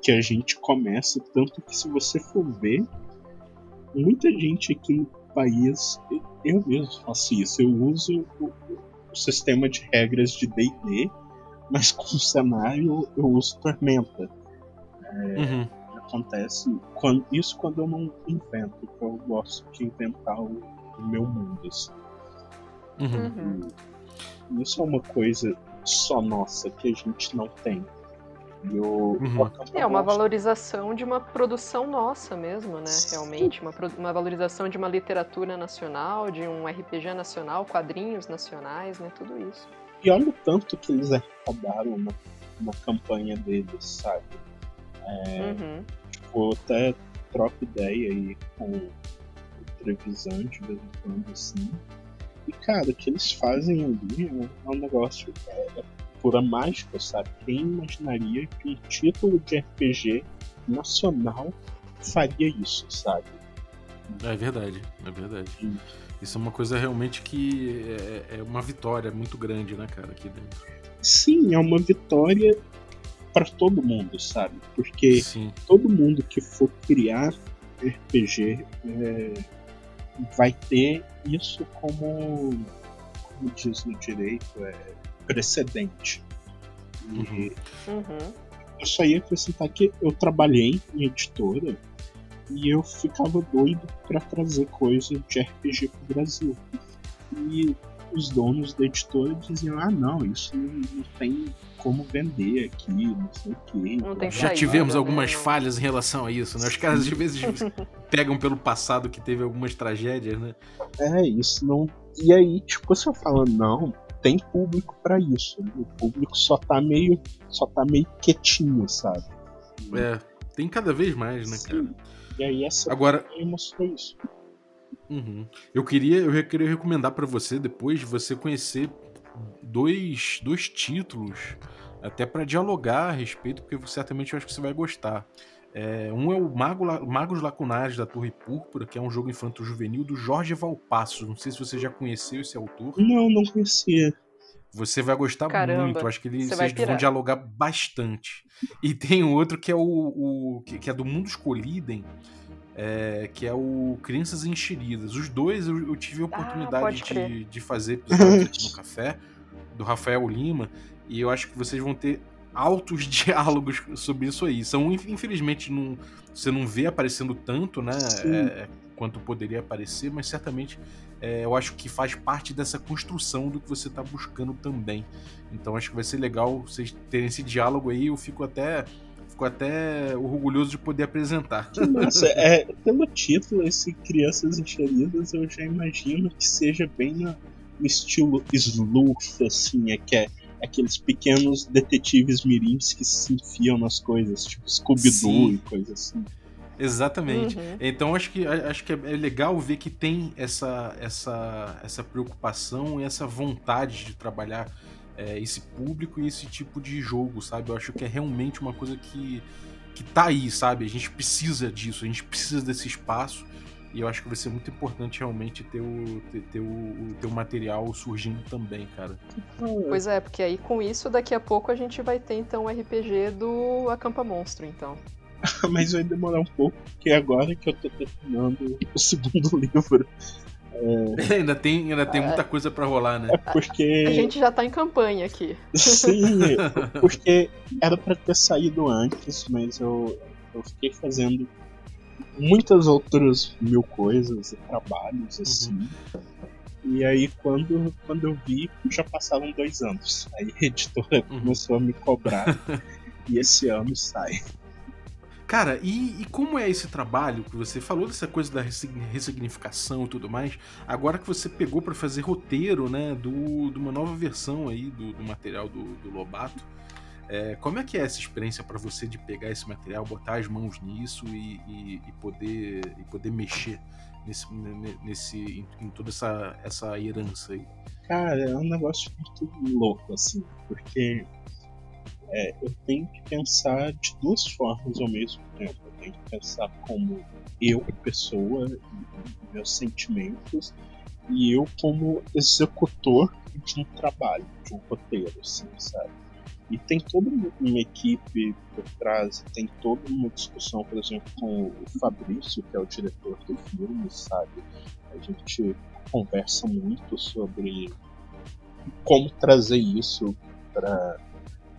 [SPEAKER 5] que a gente começa, tanto que se você for ver, muita gente aqui no país, eu mesmo faço isso, eu uso o, o sistema de regras de D&D, mas com o cenário eu uso Tormenta.
[SPEAKER 1] Uhum.
[SPEAKER 5] Acontece quando, isso quando eu não invento, porque eu gosto de inventar o, o meu mundo. Assim.
[SPEAKER 1] Uhum.
[SPEAKER 4] Uhum.
[SPEAKER 5] Isso é uma coisa só nossa que a gente não tem. E o,
[SPEAKER 1] Uhum.
[SPEAKER 4] É uma valorização de uma produção nossa mesmo, né? Realmente, uma, uma valorização de uma literatura nacional, de um RPG nacional, quadrinhos nacionais, né? Tudo isso.
[SPEAKER 5] E olha o tanto que eles arrecadaram na, na campanha deles, sabe?
[SPEAKER 4] Uhum.
[SPEAKER 5] Tipo, eu até troco ideia aí com o Trevisan de vez em quando, assim. E, cara, o que eles fazem ali é um negócio é, é pura mágica, sabe? Quem imaginaria que um título de RPG nacional faria isso, sabe?
[SPEAKER 1] É verdade, é verdade.
[SPEAKER 5] Hum.
[SPEAKER 1] Isso é uma coisa realmente que é, é uma vitória muito grande, né, cara, aqui dentro.
[SPEAKER 5] Sim, é uma vitória para todo mundo, sabe? Porque
[SPEAKER 1] Sim.
[SPEAKER 5] todo mundo que for criar RPG é, vai ter isso como, como diz no direito, é precedente. E
[SPEAKER 4] Uhum.
[SPEAKER 5] eu só ia acrescentar que eu trabalhei em editora e eu ficava doido para trazer coisa de RPG pro Brasil. E os donos da editora diziam: ah, não, isso não, não tem como vender aqui, não sei o quê.
[SPEAKER 1] Já tivemos
[SPEAKER 4] né,
[SPEAKER 1] algumas falhas em relação a isso, né? Os caras às vezes pegam pelo passado que teve algumas tragédias, né?
[SPEAKER 5] É, isso não. E aí, tipo, você fala, não, tem público pra isso. O público só tá meio. só tá meio quietinho, sabe?
[SPEAKER 1] É, tem cada vez mais, né, cara?
[SPEAKER 5] Sim. E aí essa
[SPEAKER 1] Agora,
[SPEAKER 5] campanha mostrou isso.
[SPEAKER 1] Uhum. Eu queria, eu queria recomendar pra você depois de você conhecer dois, dois títulos, até pra dialogar a respeito, porque certamente eu acho que você vai gostar. É, um é o Mago, Magos Lacunares da Torre Púrpura, que é um jogo infanto-juvenil do Jorge Valpasso. Não sei se você já conheceu esse autor.
[SPEAKER 5] Não, não conhecia.
[SPEAKER 1] Você vai gostar
[SPEAKER 4] Caramba,
[SPEAKER 1] muito. Eu acho que ele,
[SPEAKER 4] você vai
[SPEAKER 1] vocês vão dialogar bastante. E tem outro que é o, o- que, que é do Mundo Escolhidem, é, que é o Crianças Enxeridas. Os dois eu, eu tive a oportunidade
[SPEAKER 4] Ah, pode crer.
[SPEAKER 1] de, de fazer episódios aqui no café, do Rafael Lima, e eu acho que vocês vão ter altos diálogos sobre isso aí. São, inf- infelizmente, não, você não vê aparecendo tanto, né?
[SPEAKER 5] Sim.
[SPEAKER 1] é, quanto poderia aparecer, mas certamente é, eu acho que faz parte dessa construção do que você está buscando também. Então acho que vai ser legal vocês terem esse diálogo aí. Eu fico até, fico até orgulhoso de poder apresentar.
[SPEAKER 5] Massa. é, pelo título, esse Crianças Enxeridas, eu já imagino que seja bem na- no estilo sleuth, assim, é que é aqueles pequenos detetives mirins que se enfiam nas coisas, tipo Scooby-Doo e coisa assim.
[SPEAKER 1] Exatamente.
[SPEAKER 4] Uhum.
[SPEAKER 1] Então acho que acho que é legal ver que tem essa essa essa preocupação e essa vontade de trabalhar é, esse público e esse tipo de jogo, sabe? Eu acho que é realmente uma coisa que que tá aí, sabe? A gente precisa disso, a gente precisa desse espaço. E eu acho que vai ser muito importante realmente ter o, ter, ter o, ter o material surgindo também, cara.
[SPEAKER 4] Pois é, porque aí com isso, daqui a pouco a gente vai ter então o RPG do Acampa Monstro, então.
[SPEAKER 5] Mas vai demorar um pouco, porque agora que eu tô terminando o segundo livro.
[SPEAKER 1] É... ainda tem, ainda tem muita coisa para rolar, né?
[SPEAKER 5] É porque.
[SPEAKER 4] A gente já tá em campanha aqui.
[SPEAKER 5] Sim, porque era para ter saído antes, mas eu, eu fiquei fazendo muitas outras mil coisas e trabalhos, uhum. assim. Uhum. E aí quando, quando eu vi, já passaram dois anos. Aí a editora uhum. começou a me cobrar. e esse ano sai.
[SPEAKER 1] Cara, e, e, como é esse trabalho que você falou dessa coisa da ressignificação e tudo mais? Agora que você pegou para fazer roteiro, né, do, de uma nova versão aí do, do material do, do Lobato, é, como é que é essa experiência para você de pegar esse material, botar as mãos nisso e, e, e poder, e poder mexer nesse, nesse, em, em, toda essa, essa herança aí?
[SPEAKER 5] Cara, é um negócio muito louco, assim, porque é, eu tenho que pensar de duas formas ao mesmo tempo. Eu tenho que pensar como eu, pessoa, meus sentimentos, e eu como executor de um trabalho, de um roteiro, assim, sabe? E tem toda uma equipe por trás, tem toda uma discussão, por exemplo, com o Fabrício, que é o diretor do filme, sabe? A gente conversa muito sobre como trazer isso para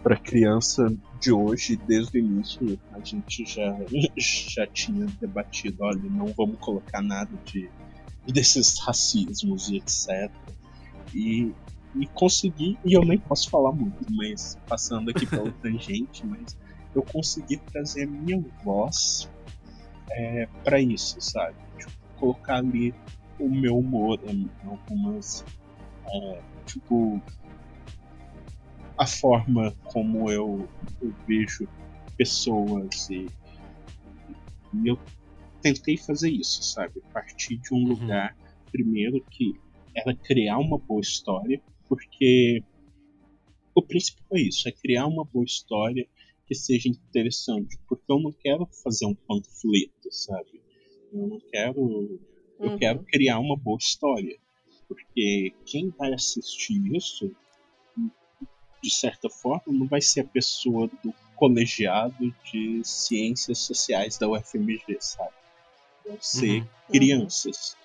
[SPEAKER 5] para criança de hoje, desde o início, a gente já, já tinha debatido, olha, não vamos colocar nada de desses racismos e etc. E e consegui, e eu nem posso falar muito, mas passando aqui pela tangente, mas eu consegui trazer a minha voz é, para isso, sabe? Tipo, colocar ali o meu humor em algumas. É, tipo. A forma como eu, eu vejo pessoas e, e, eu tentei fazer isso, sabe? Partir de um uhum. lugar, primeiro, que era criar uma boa história, porque o principal é isso, é criar uma boa história que seja interessante, porque eu não quero fazer um panfleto, sabe? Eu não quero, uhum. eu quero criar uma boa história, porque quem vai assistir isso, de certa forma, não vai ser a pessoa do colegiado de ciências sociais da UFMG, sabe? Vão ser uhum. crianças,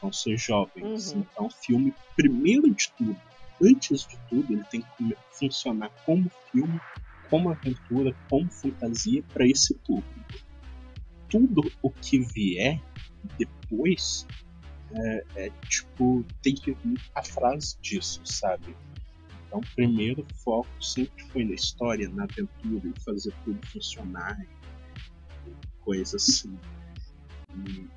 [SPEAKER 5] vão ser jovens. Uhum. Então, o filme, primeiro de tudo, antes de tudo, ele tem que funcionar como filme, como aventura, como fantasia para esse público. Tudo o que vier depois é, é, tipo tem que vir atrás disso, sabe? Então, o primeiro foco sempre foi na história, na aventura, em fazer tudo funcionar, coisa assim.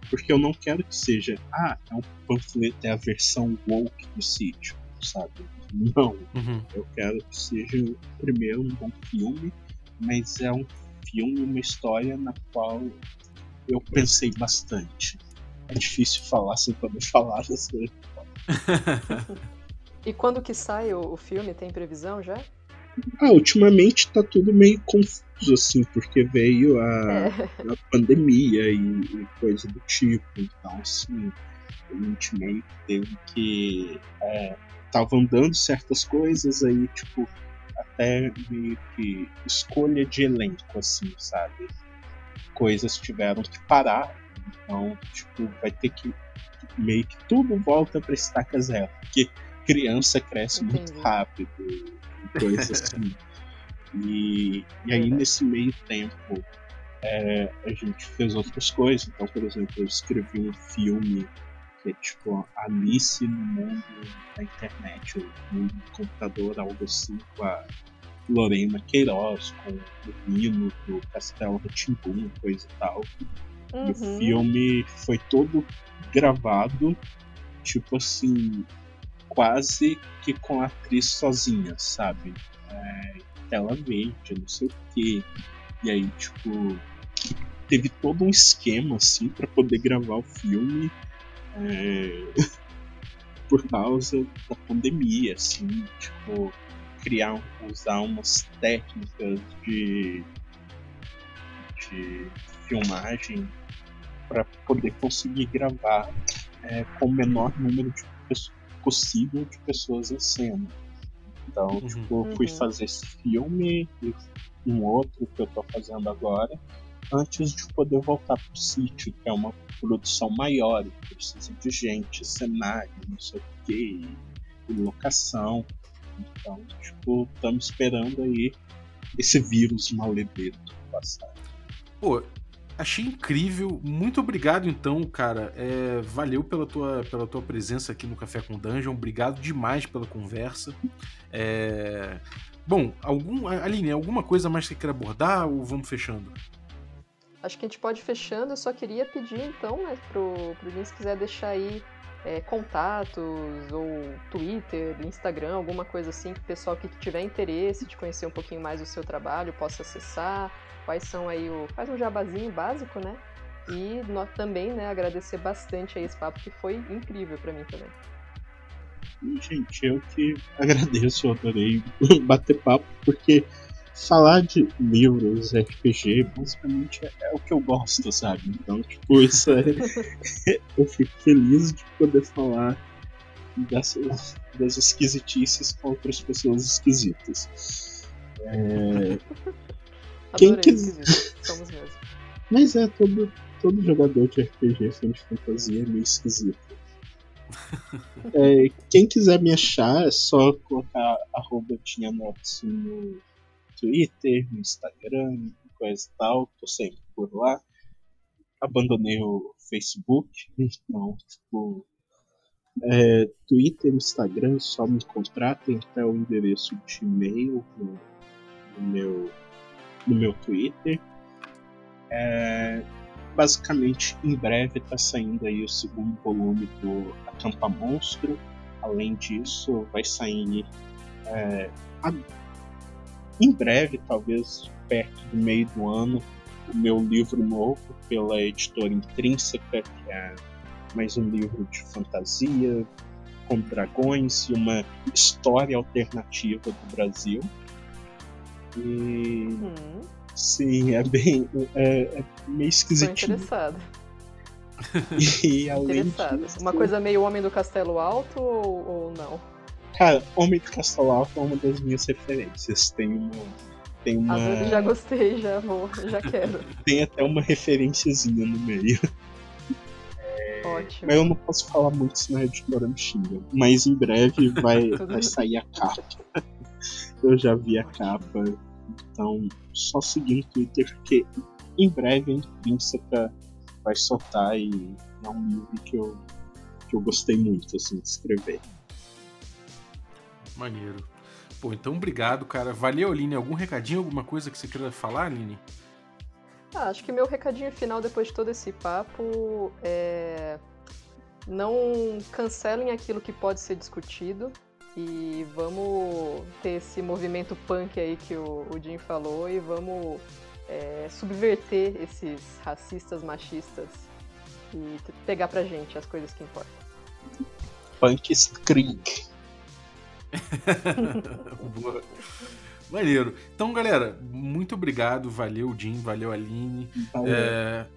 [SPEAKER 5] porque eu não quero que seja, ah, é um panfleto, é a versão woke do sítio sabe? Não. Uhum. Eu quero que seja, primeiro, um bom filme, mas é um filme, uma história na qual eu pensei bastante. É difícil falar sem poder falar das coisas.
[SPEAKER 4] e quando que sai o, o filme? Tem previsão já?
[SPEAKER 5] Ah, ultimamente tá tudo meio confuso, assim, porque veio a, é. a pandemia e, e, coisa do tipo. Então, assim, a gente meio que teve que é, estavam dando certas coisas aí, tipo, até meio que escolha de elenco, assim, sabe? Coisas tiveram que parar, então, tipo, vai ter que meio que tudo volta pra estaca zero, porque criança cresce Entendi. muito rápido e coisas assim. e, e aí, nesse meio tempo, é, a gente fez outras coisas. Então, por exemplo, eu escrevi um filme que é tipo Alice no mundo da internet, ou no mundo do computador, algo assim, com a Lorena Queiroz, com o Nino do Castelo Ratimbum, coisa e tal. Uhum. E o uhum. filme foi todo gravado, tipo assim, quase que com a atriz sozinha, sabe? É, tela verde, não sei o quê. E aí, tipo, teve todo um esquema, assim, para poder gravar o filme é, por causa da pandemia, assim, tipo, criar, usar umas técnicas de, de filmagem para poder conseguir gravar é, com o menor número de possível de pessoas em cena. Então, uhum. tipo, eu fui uhum. fazer esse filme e um outro que eu tô fazendo agora, antes de poder voltar pro sítio, que é uma produção maior, precisa de gente, cenário, não sei o que, locação. Então, tipo, estamos esperando aí esse vírus maledeto passar.
[SPEAKER 1] Pô, achei incrível. Muito obrigado, então, cara. É, valeu pela tua, pela tua presença aqui no Café com Dungeon. Obrigado demais pela conversa. É... Bom, algum, Aline, alguma coisa mais que queira abordar ou vamos fechando?
[SPEAKER 4] Acho que a gente pode ir fechando. Eu só queria pedir, então, né, pro, pro Lin, se quiser deixar aí é, contatos ou Twitter, Instagram, alguma coisa assim, que o pessoal que tiver interesse de conhecer um pouquinho mais do seu trabalho possa acessar. Quais são aí o. Faz um jabazinho básico, né? E nós também, né, agradecer bastante aí esse papo que foi incrível para mim também.
[SPEAKER 5] Gente, eu que agradeço, adorei bater papo, porque falar de livros, RPG, basicamente é, o que eu gosto, sabe? Então, tipo, isso é. eu fico feliz de poder falar dessas, das esquisitices com outras pessoas esquisitas. É...
[SPEAKER 4] Quem quiser. Somos mesmo.
[SPEAKER 5] Mas é, todo, todo jogador de RPG, filme de fantasia, é meio esquisito. é, quem quiser me achar, é só colocar arroba tinha notes no Twitter, no Instagram, coisa e tal, tô sempre por lá. Abandonei o Facebook, então, tipo, é, Twitter, Instagram, só me contratem até o endereço de e-mail no, no, meu, no meu Twitter. É, basicamente, em breve está saindo aí o segundo volume do Acampa Monstro. Além disso, vai sair é, a em breve, talvez perto do meio do ano, o meu livro novo pela editora Intrínseca, que é mais um livro de fantasia com dragões e uma história alternativa do Brasil. E uhum. sim, é bem é, é meio esquisitinho.
[SPEAKER 4] Tô interessado. E além interessado. Disso, uma coisa meio Homem do Castelo Alto ou, ou não?
[SPEAKER 5] Cara, Homem do Castelo Alto é uma das minhas referências. Tem uma. Tem uma...
[SPEAKER 4] Ah, já gostei, já vou, já quero.
[SPEAKER 5] tem até uma referenciazinha no meio.
[SPEAKER 4] Ótimo.
[SPEAKER 5] Mas eu não posso falar muito, senão a editora me xinga. Mas em breve vai, vai sair a capa. eu já vi a capa. Então, só seguir no Twitter, porque em breve a Intrínseca vai soltar e é um livro que eu, que eu gostei muito assim, de escrever.
[SPEAKER 1] Maneiro. Pô, então obrigado, cara. Valeu, Aline. Algum recadinho, alguma coisa que você queira falar, Aline?
[SPEAKER 4] Ah, acho que meu recadinho final depois de todo esse papo é. Não cancelem aquilo que pode ser discutido e vamos ter esse movimento punk aí que o, o Jim falou e vamos é, subverter esses racistas, machistas e pegar pra gente as coisas que importam.
[SPEAKER 5] Punk Skrik.
[SPEAKER 1] Boa. Maneiro. Então, galera, muito obrigado. Valeu, Jim. Valeu, Aline. Valeu. É...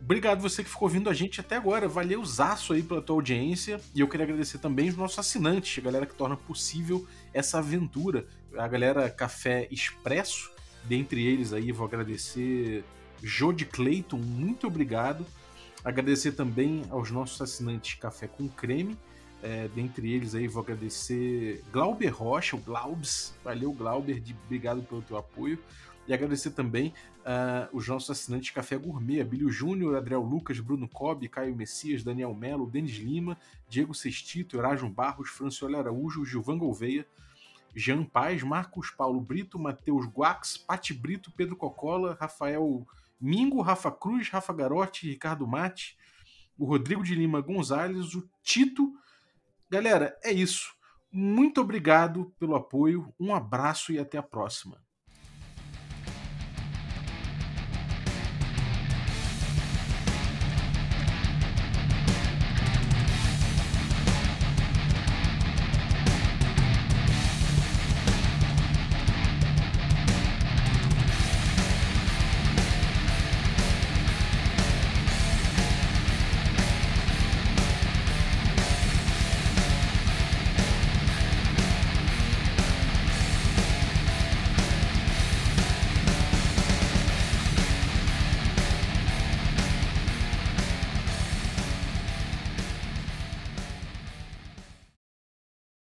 [SPEAKER 1] Obrigado você que ficou ouvindo a gente até agora. Valeu, Zaço, aí pela tua audiência. E eu queria agradecer também os nossos assinantes, a galera que torna possível essa aventura. A galera Café Expresso, dentre eles aí, vou agradecer Jode Clayton, muito obrigado. Agradecer também aos nossos assinantes Café com Creme, é, dentre eles aí vou agradecer Glauber Rocha, o Glaubs. Valeu, Glauber, de, obrigado pelo teu apoio. E agradecer também uh, os nossos assinantes Café Gourmet, Abílio Júnior, Adriel Lucas, Bruno Cobb, Caio Messias, Daniel Melo, Denis Lima, Diego Sestito, Erasmo Barros, Franciola Araújo, Gilvan Gouveia, Jean Paz, Marcos Paulo Brito, Matheus Guax, Pati Brito, Pedro Cocola, Rafael Mingo, Rafa Cruz, Rafa Garotti, Ricardo Mate, o Rodrigo de Lima Gonzalez, o Tito, Galera, é isso. Muito obrigado pelo apoio, um abraço e até a próxima.